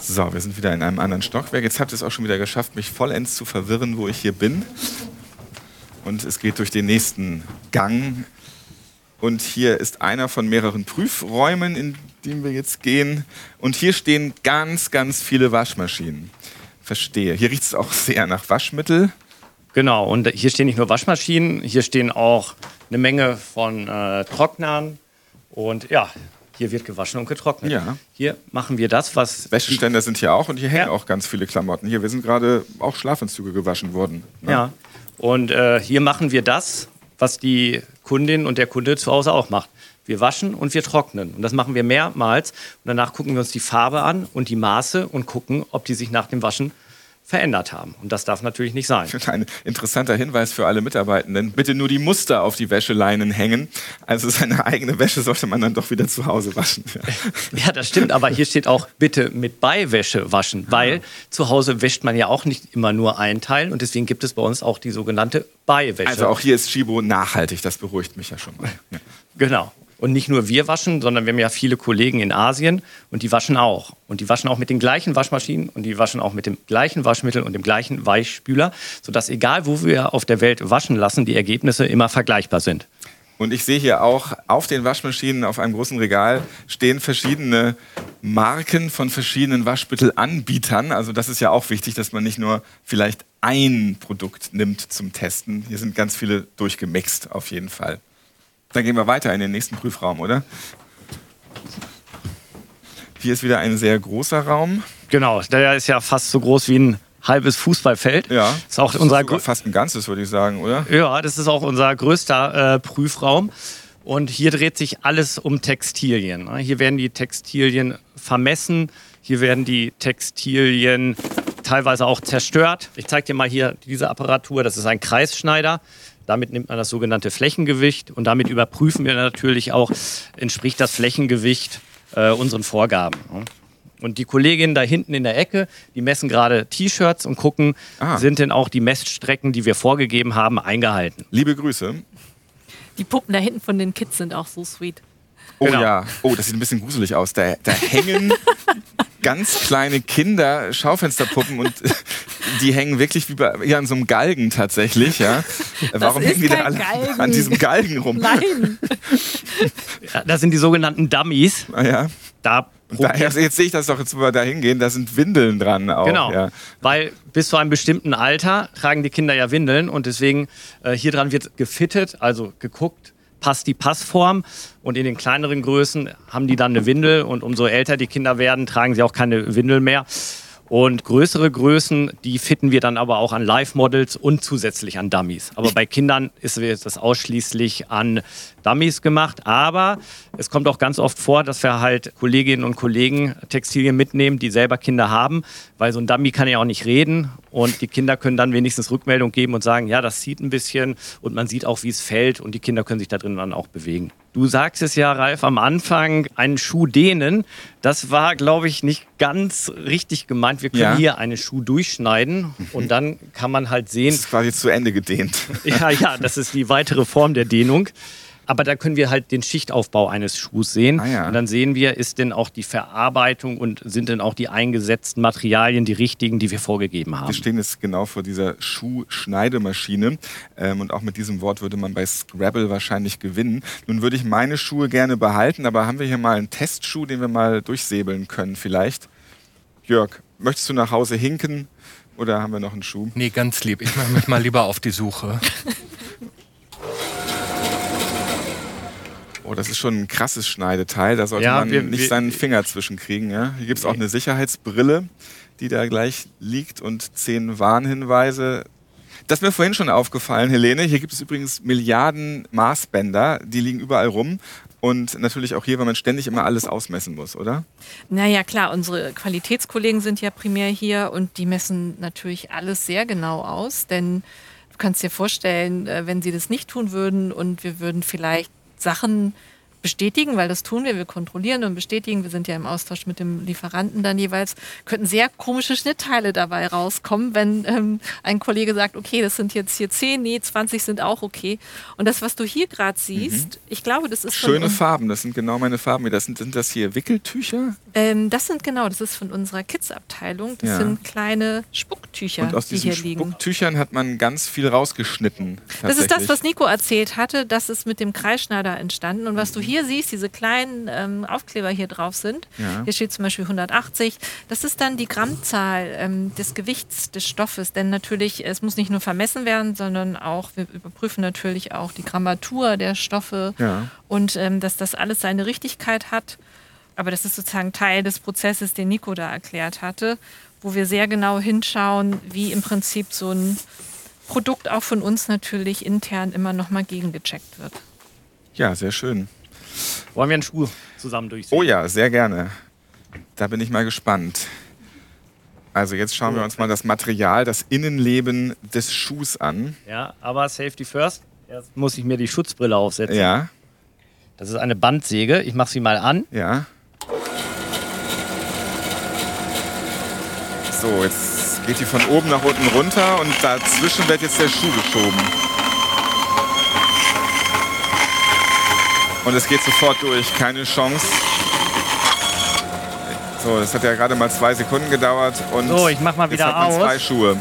So, wir sind wieder in einem anderen Stockwerk. Jetzt habt ihr es auch schon wieder geschafft, mich vollends zu verwirren, wo ich hier bin. Und es geht durch den nächsten Gang. Und hier ist einer von mehreren Prüfräumen, in den wir jetzt gehen. Und hier stehen ganz, ganz viele Waschmaschinen. Verstehe. Hier riecht es auch sehr nach Waschmittel. Genau, und hier stehen nicht nur Waschmaschinen, hier stehen auch eine Menge von äh, Trocknern. Und ja, hier wird gewaschen und getrocknet. Ja. Hier machen wir das, was. Wäscheständer sind hier auch und hier hängen Ja. auch ganz viele Klamotten. Hier, wir sind gerade auch Schlafanzüge gewaschen worden. ne? Ja. Und äh, hier machen wir das, was die Kundin und der Kunde zu Hause auch macht. Wir waschen und wir trocknen. Und das machen wir mehrmals. Und danach gucken wir uns die Farbe an und die Maße und gucken, ob die sich nach dem Waschen verändert haben. Und das darf natürlich nicht sein. Ein interessanter Hinweis für alle Mitarbeitenden. Bitte nur die Muster auf die Wäscheleinen hängen. Also seine eigene Wäsche sollte man dann doch wieder zu Hause waschen. Ja. Ja, das stimmt, aber hier steht auch bitte mit Beiwäsche waschen, weil zu Hause wäscht man ja auch nicht immer nur einen Teil und deswegen gibt es bei uns auch die sogenannte Beiwäsche. Also auch hier ist Chibo nachhaltig, das beruhigt mich ja schon mal. Ja. Genau. Und nicht nur wir waschen, sondern wir haben ja viele Kollegen in Asien und die waschen auch. Und die waschen auch mit den gleichen Waschmaschinen und die waschen auch mit dem gleichen Waschmittel und dem gleichen Weichspüler, sodass egal wo wir auf der Welt waschen lassen, die Ergebnisse immer vergleichbar sind. Und ich sehe hier auch auf den Waschmaschinen auf einem großen Regal stehen verschiedene Marken von verschiedenen Waschmittelanbietern. Also das ist ja auch wichtig, dass man nicht nur vielleicht ein Produkt nimmt zum Testen. Hier sind ganz viele durchgemixt auf jeden Fall. Dann gehen wir weiter in den nächsten Prüfraum, oder? Hier ist wieder ein sehr großer Raum. Genau, der ist ja fast so groß wie ein halbes Fußballfeld. Ja. Das ist auch Das unser grö- fast ein ganzes, würde ich sagen, oder? Ja, das ist auch unser größter äh, Prüfraum. Und hier dreht sich alles um Textilien. ne? Hier werden die Textilien vermessen, hier werden die Textilien teilweise auch zerstört. Ich zeige dir mal hier diese Apparatur, das ist ein Kreisschneider. Damit nimmt man das sogenannte Flächengewicht und damit überprüfen wir natürlich auch, entspricht das Flächengewicht äh, unseren Vorgaben. Und die Kolleginnen da hinten in der Ecke, die messen gerade T-Shirts und gucken, Ah. sind denn auch die Messstrecken, die wir vorgegeben haben, eingehalten. Liebe Grüße. Die Puppen da hinten von den Kids sind auch so sweet. Oh Genau. ja, oh, das sieht ein bisschen gruselig aus. Da, da hängen ganz kleine Kinder Schaufensterpuppen und die hängen wirklich wie bei, ja, an so einem Galgen tatsächlich. Ja. Warum hängen die da alle Galgen. an diesem Galgen rum? Nein! Ja, das sind die sogenannten Dummies. Ah, ja. Da Da, probiert- jetzt sehe ich das doch, jetzt wo wir da hingehen, da sind Windeln dran auch. Genau, Ja. weil bis zu einem bestimmten Alter tragen die Kinder ja Windeln und deswegen äh, hier dran wird gefittet, also geguckt, passt die Passform und in den kleineren Größen haben die dann eine Windel und umso älter die Kinder werden, tragen sie auch keine Windel mehr. Und größere Größen, die fitten wir dann aber auch an Live-Models und zusätzlich an Dummies. Aber bei Kindern ist das ausschließlich an Dummies gemacht. Aber es kommt auch ganz oft vor, dass wir halt Kolleginnen und Kollegen Textilien mitnehmen, die selber Kinder haben, weil so ein Dummy kann ja auch nicht reden. Und die Kinder können dann wenigstens Rückmeldung geben und sagen, ja, das zieht ein bisschen und man sieht auch, wie es fällt und die Kinder können sich da drin dann auch bewegen. Du sagst es ja, Ralf, am Anfang, einen Schuh dehnen. Das war, glaube ich, nicht ganz richtig gemeint. Wir können Ja. hier einen Schuh durchschneiden und dann kann man halt sehen, Das ist quasi zu Ende gedehnt. ja, ja, das ist die weitere Form der Dehnung. Aber da können wir halt den Schichtaufbau eines Schuhs sehen. Ah, ja. Und dann sehen wir, ist denn auch die Verarbeitung und sind denn auch die eingesetzten Materialien die richtigen, die wir vorgegeben haben. Wir stehen jetzt genau vor dieser Schuhschneidemaschine. Ähm, und auch mit diesem Wort würde man bei Scrabble wahrscheinlich gewinnen. Nun würde ich meine Schuhe gerne behalten, aber haben wir hier mal einen Testschuh, den wir mal durchsäbeln können vielleicht? Jörg, möchtest du nach Hause hinken oder haben wir noch einen Schuh? Nee, ganz lieb. Ich mache mich mal lieber auf die Suche. Oh, das ist schon ein krasses Schneideteil. Da sollte Ja, man wir- nicht wir- seinen Finger zwischenkriegen. Ja? Hier gibt es auch eine Sicherheitsbrille, die da gleich liegt und zehn Warnhinweise. Das ist mir vorhin schon aufgefallen, Helene. Hier gibt es übrigens Milliarden Maßbänder, die liegen überall rum. Und natürlich auch hier, weil man ständig immer alles ausmessen muss, oder? Naja, klar, unsere Qualitätskollegen sind ja primär hier und die messen natürlich alles sehr genau aus, denn du kannst dir vorstellen, äh, wenn sie das nicht tun würden und wir würden vielleicht Sachen bestätigen, weil das tun wir, wir kontrollieren und bestätigen, wir sind ja im Austausch mit dem Lieferanten dann jeweils, könnten sehr komische Schnittteile dabei rauskommen, wenn ähm, ein Kollege sagt, okay, das sind jetzt hier 10, nee, 20 sind auch okay. Und das, was du hier gerade siehst, mhm. ich glaube, das ist Schöne Farben, das sind genau meine Farben. Das sind, sind das hier Wickeltücher? Ähm, das sind genau, das ist von unserer Kids-Abteilung. Das ja. sind kleine Spucktücher, Und aus die hier liegen. Spucktüchern hat man ganz viel rausgeschnitten. Das ist das, was Nico erzählt hatte. Das ist mit dem Kreisschneider entstanden. Und was du hier siehst, diese kleinen ähm, Aufkleber hier drauf sind, ja. hier steht zum Beispiel 180, das ist dann die Grammzahl ähm, des Gewichts des Stoffes. Denn natürlich, es muss nicht nur vermessen werden, sondern auch, wir überprüfen natürlich auch die Grammatur der Stoffe ja. und ähm, dass das alles seine Richtigkeit hat. Aber das ist sozusagen Teil des Prozesses, den Nico da erklärt hatte, wo wir sehr genau hinschauen, wie im Prinzip so ein Produkt auch von uns natürlich intern immer nochmal gegengecheckt wird. Ja, sehr schön. Wollen wir einen Schuh zusammen durchsehen? Oh ja, sehr gerne. Da bin ich mal gespannt. Also jetzt schauen wir uns mal das Material, das Innenleben des Schuhs an. Ja, aber Safety First. Erst muss ich mir die Schutzbrille aufsetzen. Ja. Das ist eine Bandsäge. Ich mache sie mal an. Ja. So, jetzt geht die von oben nach unten runter und dazwischen wird jetzt der Schuh geschoben. Und es geht sofort durch, keine Chance. So, das hat ja gerade mal zwei Sekunden gedauert. Und so, ich mach mal wieder jetzt hat man aus. zwei Schuhe.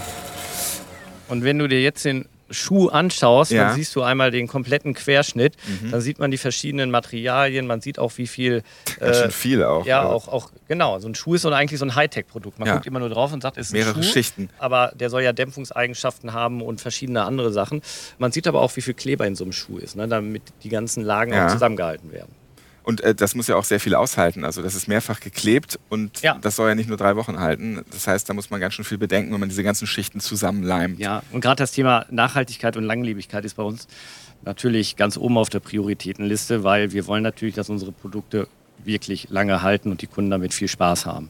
Und wenn du dir jetzt den Schuh anschaust, ja. dann siehst du einmal den kompletten Querschnitt. Mhm. Dann sieht man die verschiedenen Materialien. Man sieht auch, wie viel. Äh, viel auch. Ja, auch, auch, genau. So ein Schuh ist so eigentlich so ein Hightech-Produkt. Man ja. guckt immer nur drauf und sagt, es ist Mehrere ein Schuh, Schichten. Aber der soll ja Dämpfungseigenschaften haben und verschiedene andere Sachen. Man sieht aber auch, wie viel Kleber in so einem Schuh ist, ne, damit die ganzen Lagen auch zusammengehalten werden. Und äh, das muss ja auch sehr viel aushalten. Also das ist mehrfach geklebt und ja. das soll ja nicht nur drei Wochen halten. Das heißt, da muss man ganz schön viel bedenken, wenn man diese ganzen Schichten zusammenleimt. Ja, und gerade das Thema Nachhaltigkeit und Langlebigkeit ist bei uns natürlich ganz oben auf der Prioritätenliste, weil wir wollen natürlich, dass unsere Produkte wirklich lange halten und die Kunden damit viel Spaß haben.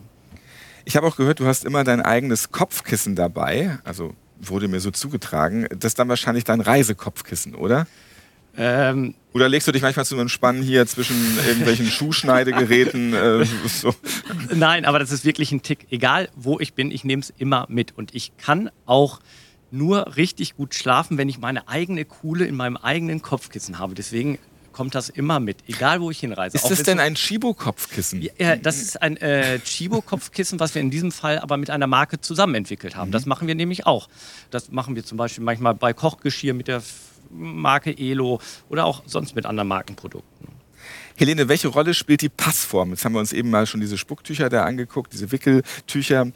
Ich habe auch gehört, du hast immer dein eigenes Kopfkissen dabei. Also wurde mir so zugetragen. Das ist dann wahrscheinlich dein Reisekopfkissen, oder? Ähm, Oder legst du dich manchmal zu einem Spannen hier zwischen irgendwelchen Schuhschneidegeräten? Äh, so. Nein, aber das ist wirklich ein Tick. Egal wo ich bin, ich nehme es immer mit. Und ich kann auch nur richtig gut schlafen, wenn ich meine eigene Kuhle in meinem eigenen Kopfkissen habe. Deswegen kommt das immer mit, egal wo ich hinreise. Ist das denn ein Chibo-Kopfkissen? Ja, das ist ein äh, Chibo-Kopfkissen, was wir in diesem Fall aber mit einer Marke zusammen entwickelt haben. Mhm. Das machen wir nämlich auch. Das machen wir zum Beispiel manchmal bei Kochgeschirr mit der Marke Elo oder auch sonst mit anderen Markenprodukten. Helene, welche Rolle spielt die Passform? Jetzt haben wir uns eben mal schon diese Spucktücher da angeguckt, diese Wickeltücher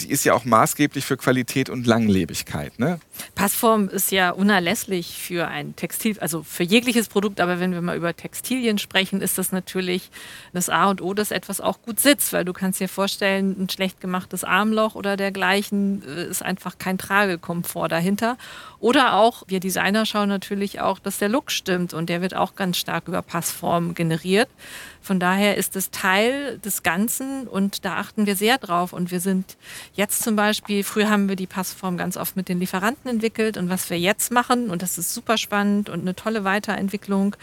die ist ja auch maßgeblich für Qualität und Langlebigkeit. Ne? Passform ist ja unerlässlich für ein Textil, also für jegliches Produkt, aber wenn wir mal über Textilien sprechen, ist das natürlich das A und O, dass etwas auch gut sitzt, weil du kannst dir vorstellen, ein schlecht gemachtes Armloch oder dergleichen äh, ist einfach kein Tragekomfort dahinter. Oder auch, wir Designer schauen natürlich auch, dass der Look stimmt und der wird auch ganz stark über Passform generiert. Von daher ist es Teil des Ganzen und da achten wir sehr drauf. Und wir sind jetzt zum Beispiel, früher haben wir die Passform ganz oft mit den Lieferanten entwickelt und was wir jetzt machen, und das ist super spannend und eine tolle Weiterentwicklung,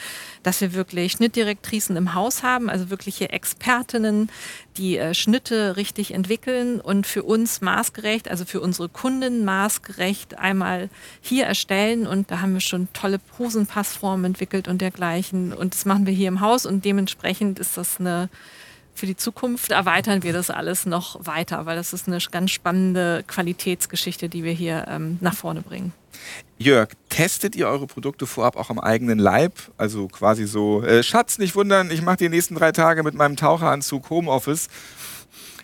dass wir wirklich Schnittdirektrisen im Haus haben, also wirkliche Expertinnen, die äh, Schnitte richtig entwickeln und für uns maßgerecht, also für unsere Kunden maßgerecht einmal hier erstellen. Und da haben wir schon tolle Hosenpassformen entwickelt und dergleichen. Und das machen wir hier im Haus und dementsprechend ist das eine für die Zukunft erweitern wir das alles noch weiter, weil das ist eine ganz spannende Qualitätsgeschichte, die wir hier ähm, nach vorne bringen. Jörg, testet ihr eure Produkte vorab auch am eigenen Leib? Also quasi so, äh, Schatz, nicht wundern, ich mache die nächsten drei Tage mit meinem Taucheranzug Homeoffice.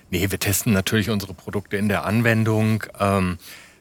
Nee, wir testen natürlich unsere Produkte in der Anwendung. Ähm,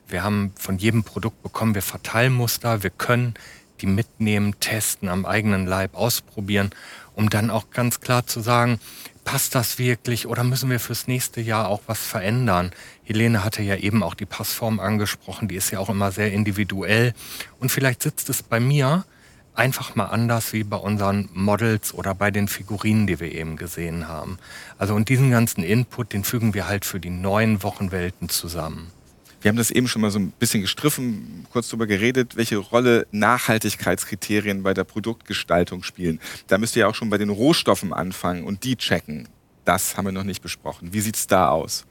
wir haben von jedem Produkt bekommen wir Verteilmuster. Wir können die mitnehmen, testen, am eigenen Leib ausprobieren, um dann auch ganz klar zu sagen, passt das wirklich oder müssen wir fürs nächste Jahr auch was verändern? Helene hatte ja eben auch die Passform angesprochen, die ist ja auch immer sehr individuell. Und vielleicht sitzt es bei mir einfach mal anders wie bei unseren Models oder bei den Figurinen, die wir eben gesehen haben. Also und diesen ganzen Input, den fügen wir halt für die neuen Wochenwelten zusammen. Wir haben das eben schon mal so ein bisschen gestriffen, kurz darüber geredet, welche Rolle Nachhaltigkeitskriterien bei der Produktgestaltung spielen. Da müsst ihr ja auch schon bei den Rohstoffen anfangen und die checken. Das haben wir noch nicht besprochen. Wie sieht es da aus?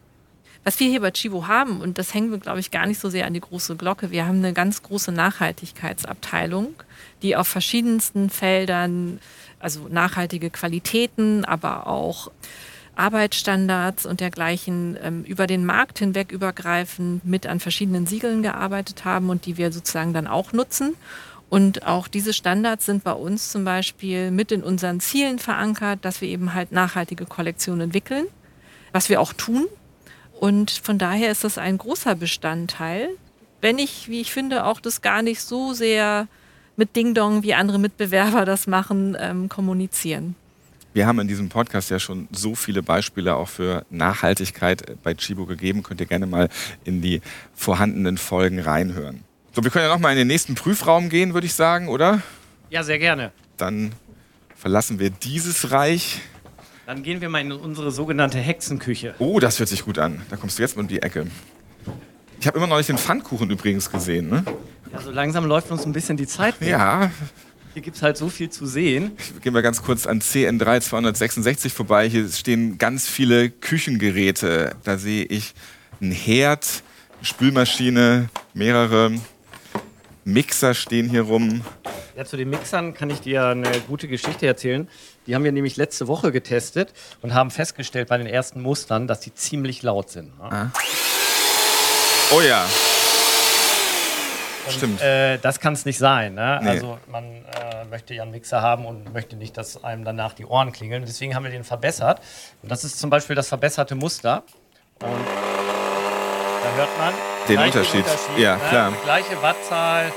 Was wir hier bei Chibo haben, und das hängen wir, glaube ich, gar nicht so sehr an die große Glocke, wir haben eine ganz große Nachhaltigkeitsabteilung, die auf verschiedensten Feldern, also nachhaltige Qualitäten, aber auch Arbeitsstandards und dergleichen ähm, über den Markt hinweg übergreifend mit an verschiedenen Siegeln gearbeitet haben und die wir sozusagen dann auch nutzen. Und auch diese Standards sind bei uns zum Beispiel mit in unseren Zielen verankert, dass wir eben halt nachhaltige Kollektionen entwickeln, was wir auch tun. Und von daher ist das ein großer Bestandteil, wenn ich, wie ich finde, auch das gar nicht so sehr mit Ding Dong, wie andere Mitbewerber das machen, ähm, kommunizieren. Wir haben in diesem Podcast ja schon so viele Beispiele auch für Nachhaltigkeit bei Chibo gegeben. Könnt ihr gerne mal in die vorhandenen Folgen reinhören. So, wir können ja noch mal in den nächsten Prüfraum gehen, würde ich sagen, oder? Ja, sehr gerne. Dann verlassen wir dieses Reich. Dann gehen wir mal in unsere sogenannte Hexenküche. Oh, das hört sich gut an. Da kommst du jetzt mal um die Ecke. Ich habe immer noch nicht den Pfannkuchen übrigens gesehen. Ne? Ja, so langsam läuft uns ein bisschen die Zeit. Weg. Ja, Hier gibt es halt so viel zu sehen. gehen wir ganz kurz an CN3 266 vorbei. Hier stehen ganz viele Küchengeräte. Da sehe ich einen Herd, eine Spülmaschine, mehrere Mixer stehen hier rum. Ja, zu den Mixern kann ich dir eine gute Geschichte erzählen. Die haben wir nämlich letzte Woche getestet und haben festgestellt bei den ersten Mustern, dass die ziemlich laut sind. ne? Oh ja, Und, Stimmt. Äh, das kann es nicht sein. Ne? Nee. Also man äh, möchte ja einen Mixer haben und möchte nicht, dass einem danach die Ohren klingeln. Deswegen haben wir den verbessert. Und das ist zum Beispiel das verbesserte Muster. Und da hört man Den gleichen Unterschied. Ja, klar. Gleiche Wattzahl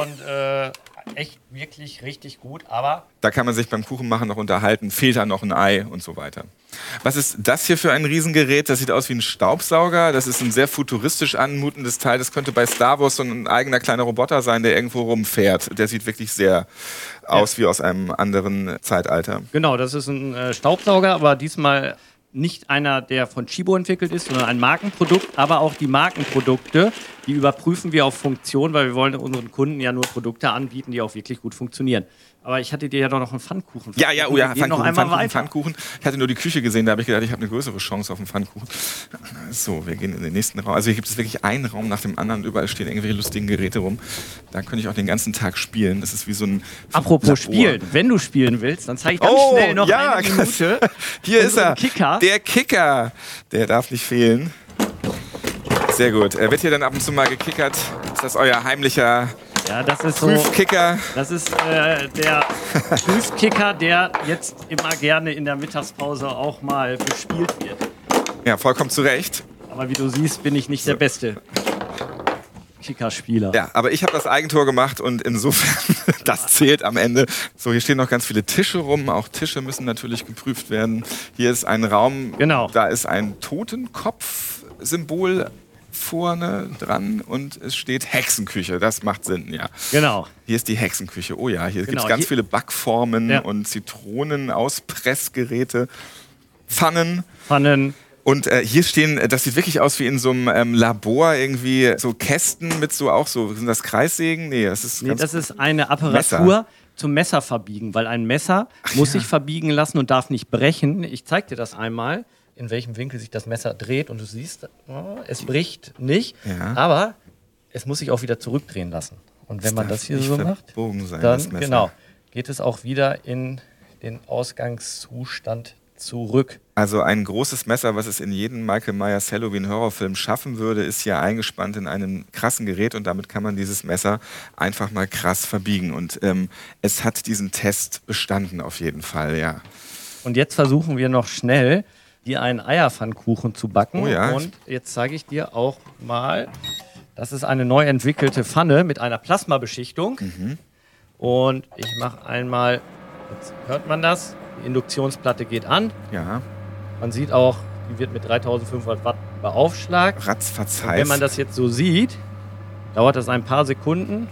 und äh, echt wirklich richtig gut. Aber da kann man sich beim Kuchenmachen noch unterhalten. Fehlt da noch ein Ei und so weiter. Was ist das hier für ein Riesengerät? Das sieht aus wie ein Staubsauger. Das ist ein sehr futuristisch anmutendes Teil. Das könnte bei Star Wars so ein eigener kleiner Roboter sein, der irgendwo rumfährt. Der sieht wirklich sehr aus wie aus einem anderen Zeitalter. Genau, das ist ein äh, Staubsauger, aber diesmal nicht einer, der von Chibo entwickelt ist, sondern ein Markenprodukt. Aber auch die Markenprodukte, die überprüfen wir auf Funktion, weil wir wollen unseren Kunden ja nur Produkte anbieten, die auch wirklich gut funktionieren. Aber ich hatte dir ja doch noch einen Pfannkuchen. Ja, ja, oh ja, gehen noch Pfannkuchen, einmal Pfannkuchen, weiter. Pfannkuchen. Ich hatte nur die Küche gesehen, da habe ich gedacht, ich habe eine größere Chance auf einen Pfannkuchen. So, wir gehen in den nächsten Raum. Also hier gibt es wirklich einen Raum nach dem anderen. Überall stehen irgendwelche lustigen Geräte rum. Da könnte ich auch den ganzen Tag spielen. Das ist wie so ein Apropos Labor. Spielen, wenn du spielen willst, dann zeige ich ganz Oh, schnell noch ja, eine Minute. Hier ist er. Kicker. Der Kicker. Der darf nicht fehlen. Sehr gut. Er wird hier dann ab und zu mal gekickert. Ist das euer heimlicher Ja, das ist so. Prüfkicker? Das ist äh, der Prüfkicker, der jetzt immer gerne in der Mittagspause auch mal bespielt wird. Ja, vollkommen zu Recht. Aber wie du siehst, bin ich nicht der beste Kickerspieler. Ja, aber ich habe das Eigentor gemacht und insofern, das zählt am Ende. So, hier stehen noch ganz viele Tische rum. Auch Tische müssen natürlich geprüft werden. Hier ist ein Raum, Genau. da ist ein Totenkopf-Symbol vorne dran und es steht Hexenküche. Das macht Sinn, ja. Genau. Hier ist die Hexenküche. Oh ja, hier gibt Genau, es ganz hier- viele Backformen Ja. und Zitronen, Auspressgeräte, Pfannen. Pfannen. Und äh, hier stehen, äh, das sieht wirklich aus wie in so einem ähm, Labor, irgendwie so Kästen mit so auch so, sind das Kreissägen? Nee, das ist Nee, das ist eine Apparatur Messer. zum Messer verbiegen, weil ein Messer muss sich verbiegen lassen und darf nicht brechen. Ich zeige dir das einmal, in welchem Winkel sich das Messer dreht und du siehst, oh, es bricht nicht, Ja. aber es muss sich auch wieder zurückdrehen lassen. Und wenn man darf das hier so macht, sein, dann das genau, geht es auch wieder in den Ausgangszustand zurück. Also ein großes Messer, was es in jedem Michael Myers Halloween-Horrorfilm schaffen würde, ist hier eingespannt in einem krassen Gerät und damit kann man dieses Messer einfach mal krass verbiegen. Und ähm, es hat diesen Test bestanden auf jeden Fall, ja. Und jetzt versuchen wir noch schnell, dir einen Eierpfannkuchen zu backen. Oh ja. Und jetzt zeige ich dir auch mal, das ist eine neu entwickelte Pfanne mit einer Plasmabeschichtung. Mhm. Und ich mache einmal, jetzt hört man das, die Induktionsplatte geht an. Ja, Man sieht auch, die wird mit 3500 Watt beaufschlagt. ratzfatz Und heiß. wenn man das jetzt so sieht, dauert das ein paar Sekunden.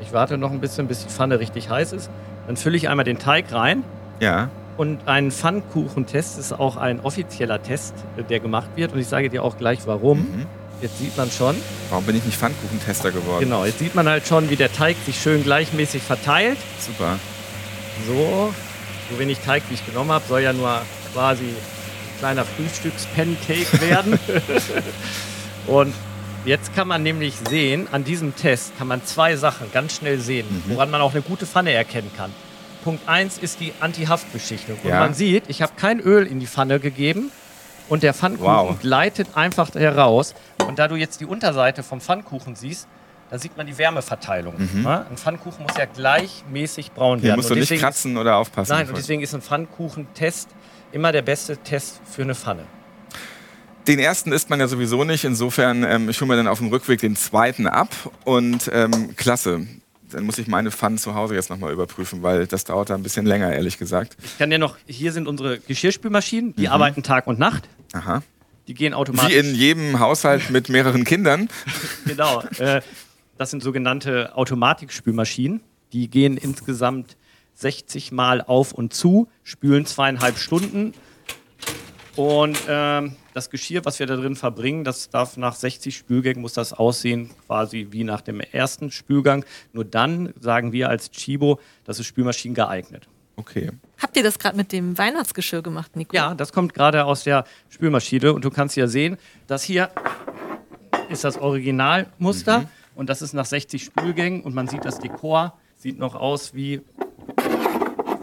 Ich warte noch ein bisschen, bis die Pfanne richtig heiß ist. Dann fülle ich einmal den Teig rein. ja, Und ein Pfannkuchentest ist auch ein offizieller Test, äh, der gemacht wird. Und ich sage dir auch gleich warum. Mhm. jetzt sieht man schon. Warum bin ich nicht Pfannkuchentester geworden? Genau, jetzt sieht man halt schon, wie der Teig sich schön gleichmäßig verteilt. Super. So, so wenig Teig, wie ich genommen habe, soll ja nur quasi ein kleiner Frühstücks-Pancake werden. Und jetzt kann man nämlich sehen, an diesem Test kann man zwei Sachen ganz schnell sehen, woran man auch eine gute Pfanne erkennen kann. Punkt 1 ist die Anti-Haftbeschichtung. Und Ja. man sieht, ich habe kein Öl in die Pfanne gegeben und der Pfannkuchen Wow. gleitet einfach heraus. Und da du jetzt die Unterseite vom Pfannkuchen siehst, da sieht man die Wärmeverteilung. Ja? Ein Pfannkuchen muss ja gleichmäßig braun Hier werden. musst du nicht kratzen oder aufpassen. Nein, und deswegen ist ein Pfannkuchentest immer der beste Test für eine Pfanne. Den ersten isst man ja sowieso nicht. Insofern, ähm, ich hole mir dann auf dem Rückweg den zweiten ab. Und ähm, klasse. Dann muss ich meine Pfannen zu Hause jetzt nochmal überprüfen, weil das dauert da ein bisschen länger, ehrlich gesagt. Ich kann dir noch, hier sind unsere Geschirrspülmaschinen, die arbeiten Tag und Nacht. Aha. Die gehen automatisch. Wie in jedem Haushalt mit mehreren Kindern. Genau. Äh, das sind sogenannte Automatikspülmaschinen. Die gehen insgesamt 60 Mal auf und zu, spülen zweieinhalb Stunden. Und ähm, das Geschirr, was wir da drin verbringen, das darf nach 60 Spülgängen, muss das aussehen, quasi wie nach dem ersten Spülgang. Nur dann sagen wir als Chibo, das ist Spülmaschinen geeignet. Okay. Habt ihr das gerade mit dem Weihnachtsgeschirr gemacht, Nico? Ja, das kommt gerade aus der Spülmaschine und du kannst ja sehen, das hier ist das Originalmuster und das ist nach 60 Spülgängen und man sieht das Dekor, sieht noch aus wie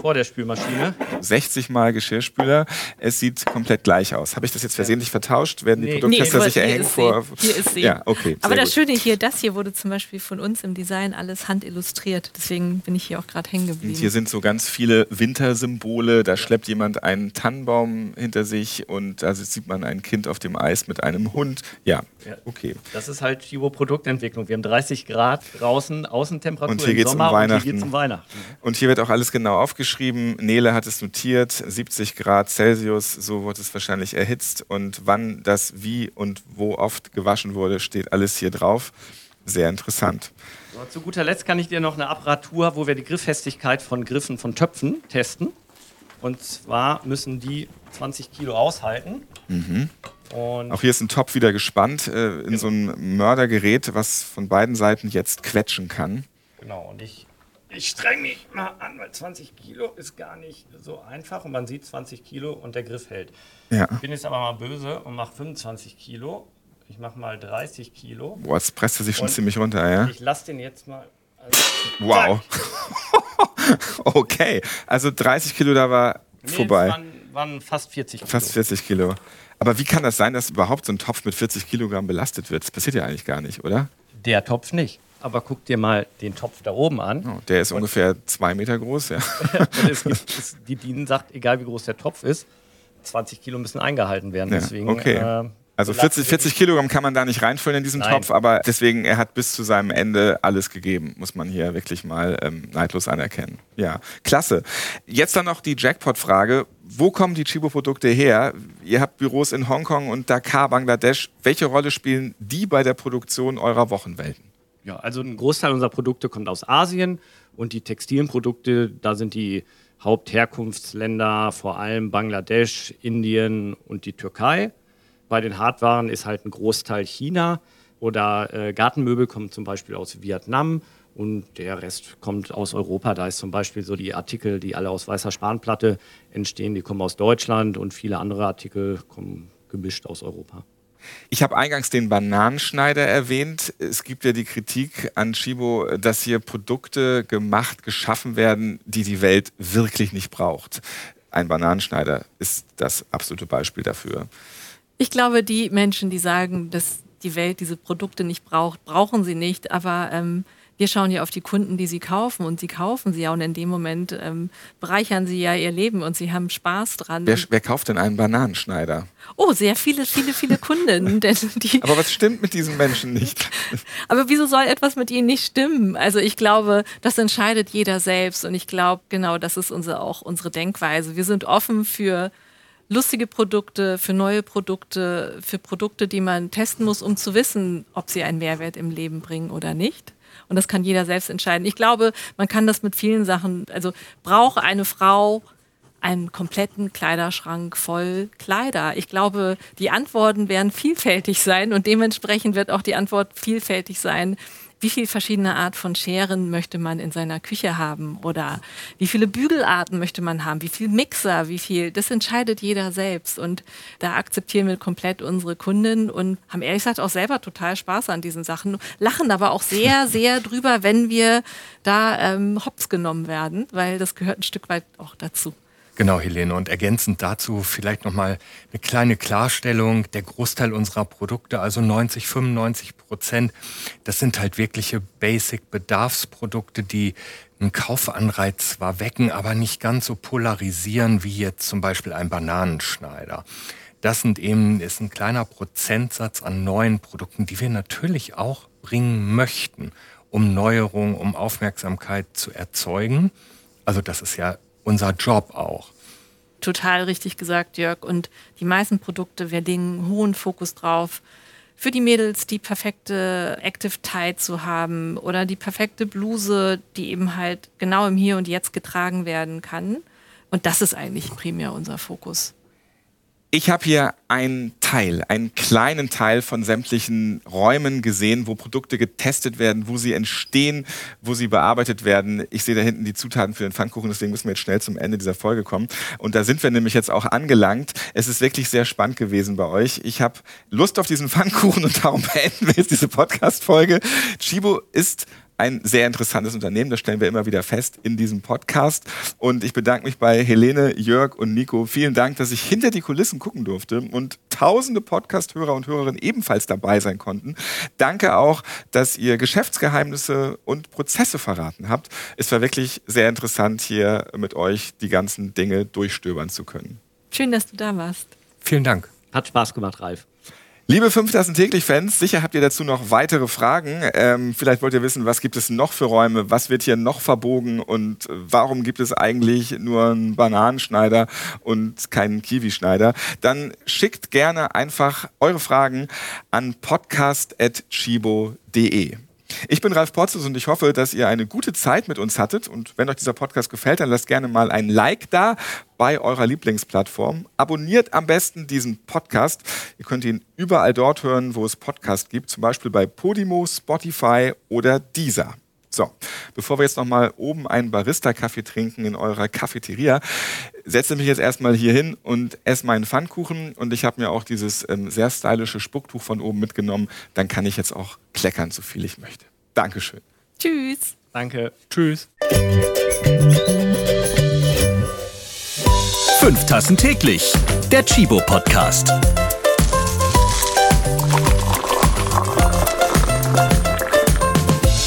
vor der Spülmaschine. 60 Mal Geschirrspüler. Es sieht komplett gleich aus. Habe ich das jetzt versehentlich vertauscht? Werden die Nee. Produkttester aber sich hier erhängen ist vor. sie. Hier ist sie. Ja, okay. Aber das gut. Schöne hier, das hier wurde zum Beispiel von uns im Design alles handillustriert. Deswegen bin ich hier auch gerade hängen Und geblieben. hier sind so ganz viele Wintersymbole. Da schleppt jemand einen Tannenbaum hinter sich und da sieht man ein Kind auf dem Eis mit einem Hund. Ja, Ja. okay. Das ist halt Chibo Produktentwicklung. Wir haben 30 Grad draußen, Außentemperatur Und hier im geht's um Sommer und Weihnachten. hier geht's um Weihnachten. Und hier wird auch alles genau aufgeschrieben. Nele hat es notiert, 70 Grad Celsius, so wird es wahrscheinlich erhitzt. Und wann das wie und wo oft gewaschen wurde, steht alles hier drauf. Sehr interessant. So, zu guter Letzt kann ich dir noch eine Apparatur, wo wir die Grifffestigkeit von Griffen von Töpfen testen. Und zwar müssen die 20 Kilo aushalten. Und Auch hier ist ein Topf wieder gespannt äh, in so ein Mördergerät, was von beiden Seiten jetzt quetschen kann. Genau, und ich, ich streng mich mal an, weil 20 Kilo ist gar nicht so einfach und man sieht 20 Kilo und der Griff hält. Ja. Ich bin jetzt aber mal böse und mache 25 Kilo. Ich mache mal 30 Kilo. Boah, jetzt presst er sich schon Und- ziemlich runter, ja? Ich lasse den jetzt mal. Also, Wow. okay, also 30 Kilo da war nee, vorbei. Waren, fast 40 Kilo. Fast 40 Kilo. Aber wie kann das sein, dass überhaupt so ein Topf mit 40 Kilogramm belastet wird? Das passiert ja eigentlich gar nicht, oder? Der Topf nicht. Aber guck dir mal den Topf da oben an. Oh, der ist ungefähr zwei Meter groß, ja. Und es gibt, es, die DIN sagt, egal wie groß der Topf ist, 20 Kilo müssen eingehalten werden. ja Deswegen, okay. äh, also so 40, lassen 40 Kilogramm kann man da nicht reinfüllen in diesen Nein. Topf, aber deswegen, er hat bis zu seinem Ende alles gegeben, muss man hier wirklich mal ähm, neidlos anerkennen. Ja, klasse. Jetzt dann noch die Jackpot-Frage. Wo kommen die Chibo-Produkte her? Ihr habt Büros in Hongkong und Dakar, Bangladesch. Welche Rolle spielen die bei der Produktion eurer Wochenwelten? Ja, also ein Großteil unserer Produkte kommt aus Asien und die textilen Produkte, da sind die Hauptherkunftsländer vor allem Bangladesch, Indien und die Türkei. Bei den Hardwaren ist halt ein Großteil China oder äh, Gartenmöbel kommen zum Beispiel aus Vietnam und der Rest kommt aus Europa. Da ist zum Beispiel so die Artikel, die alle aus weißer Spanplatte entstehen, die kommen aus Deutschland und viele andere Artikel kommen gemischt aus Europa. Ich habe eingangs den Bananenschneider erwähnt. Es gibt ja die Kritik an Chibo, dass hier Produkte gemacht, geschaffen werden, die die Welt wirklich nicht braucht. Ein Bananenschneider ist das absolute Beispiel dafür. Ich glaube, die Menschen, die sagen, dass die Welt diese Produkte nicht braucht, brauchen sie nicht. Aber ähm, wir schauen ja auf die Kunden, die sie kaufen und sie kaufen sie ja und in dem Moment ähm, bereichern sie ja ihr Leben und sie haben Spaß dran. Wer, wer kauft denn einen Bananenschneider? oh, sehr viele, viele, viele Kunden. Aber was stimmt mit diesen Menschen nicht? aber wieso soll etwas mit ihnen nicht stimmen? Also ich glaube, das entscheidet jeder selbst und ich glaube, genau, das ist unser, auch unsere Denkweise. Wir sind offen für lustige Produkte, für neue Produkte, für Produkte, die man testen muss, um zu wissen, ob sie einen Mehrwert im Leben bringen oder nicht. Und das kann jeder selbst entscheiden. Ich glaube, man kann das mit vielen Sachen, also braucht eine Frau einen kompletten Kleiderschrank voll Kleider? Ich glaube, die Antworten werden vielfältig sein und dementsprechend wird auch die Antwort vielfältig sein, wie viel verschiedene Art von Scheren möchte man in seiner Küche haben? Oder wie viele Bügelarten möchte man haben, wie viel Mixer, wie viel, das entscheidet jeder selbst. Und da akzeptieren wir komplett unsere Kunden und haben ehrlich gesagt auch selber total Spaß an diesen Sachen, lachen aber auch sehr, sehr drüber, wenn wir da ähm, hops genommen werden, weil das gehört ein Stück weit auch dazu. Genau, Helene. Und ergänzend dazu vielleicht nochmal eine kleine Klarstellung. Der Großteil unserer Produkte, also 90, 95 Prozent, das sind halt wirkliche Basic-Bedarfsprodukte, die einen Kaufanreiz zwar wecken, aber nicht ganz so polarisieren wie jetzt zum Beispiel ein Bananenschneider. Das sind eben, ist ein kleiner Prozentsatz an neuen Produkten, die wir natürlich auch bringen möchten, um Neuerungen, um Aufmerksamkeit zu erzeugen. Also das ist ja unser Job auch. Total richtig gesagt, Jörg. Und die meisten Produkte, wir legen hohen Fokus drauf, für die Mädels die perfekte Active Tie zu haben oder die perfekte Bluse, die eben halt genau im Hier und Jetzt getragen werden kann. Und das ist eigentlich primär unser Fokus. Ich habe hier einen Teil, einen kleinen Teil von sämtlichen Räumen gesehen, wo Produkte getestet werden, wo sie entstehen, wo sie bearbeitet werden. Ich sehe da hinten die Zutaten für den Pfannkuchen, deswegen müssen wir jetzt schnell zum Ende dieser Folge kommen. Und da sind wir nämlich jetzt auch angelangt. Es ist wirklich sehr spannend gewesen bei euch. Ich habe Lust auf diesen Pfannkuchen und darum beenden wir jetzt diese Podcast-Folge. Chibo ist ein sehr interessantes Unternehmen. Das stellen wir immer wieder fest in diesem Podcast. Und ich bedanke mich bei Helene, Jörg und Nico. Vielen Dank, dass ich hinter die Kulissen gucken durfte und tausende Podcast-Hörer und Hörerinnen ebenfalls dabei sein konnten. Danke auch, dass ihr Geschäftsgeheimnisse und Prozesse verraten habt. Es war wirklich sehr interessant, hier mit euch die ganzen Dinge durchstöbern zu können. Schön, dass du da warst. Vielen Dank. Hat Spaß gemacht, Ralf. Liebe 5000 täglich-Fans, sicher habt ihr dazu noch weitere Fragen. Ähm, vielleicht wollt ihr wissen, was gibt es noch für Räume, was wird hier noch verbogen und warum gibt es eigentlich nur einen Bananenschneider und keinen Kiwi-Schneider. Dann schickt gerne einfach eure Fragen an podcast.chibo.de. Ich bin Ralf Potzus und ich hoffe, dass ihr eine gute Zeit mit uns hattet. Und wenn euch dieser Podcast gefällt, dann lasst gerne mal ein Like da bei eurer Lieblingsplattform. Abonniert am besten diesen Podcast. Ihr könnt ihn überall dort hören, wo es Podcasts gibt, zum Beispiel bei Podimo, Spotify oder Deezer. So, bevor wir jetzt nochmal oben einen Barista-Kaffee trinken in eurer Cafeteria, setze mich jetzt erstmal hier hin und esse meinen Pfannkuchen. Und ich habe mir auch dieses ähm, sehr stylische Spucktuch von oben mitgenommen. Dann kann ich jetzt auch kleckern, so viel ich möchte. Dankeschön. Tschüss. Danke. Tschüss. Fünf Tassen täglich. Der Chibo Podcast.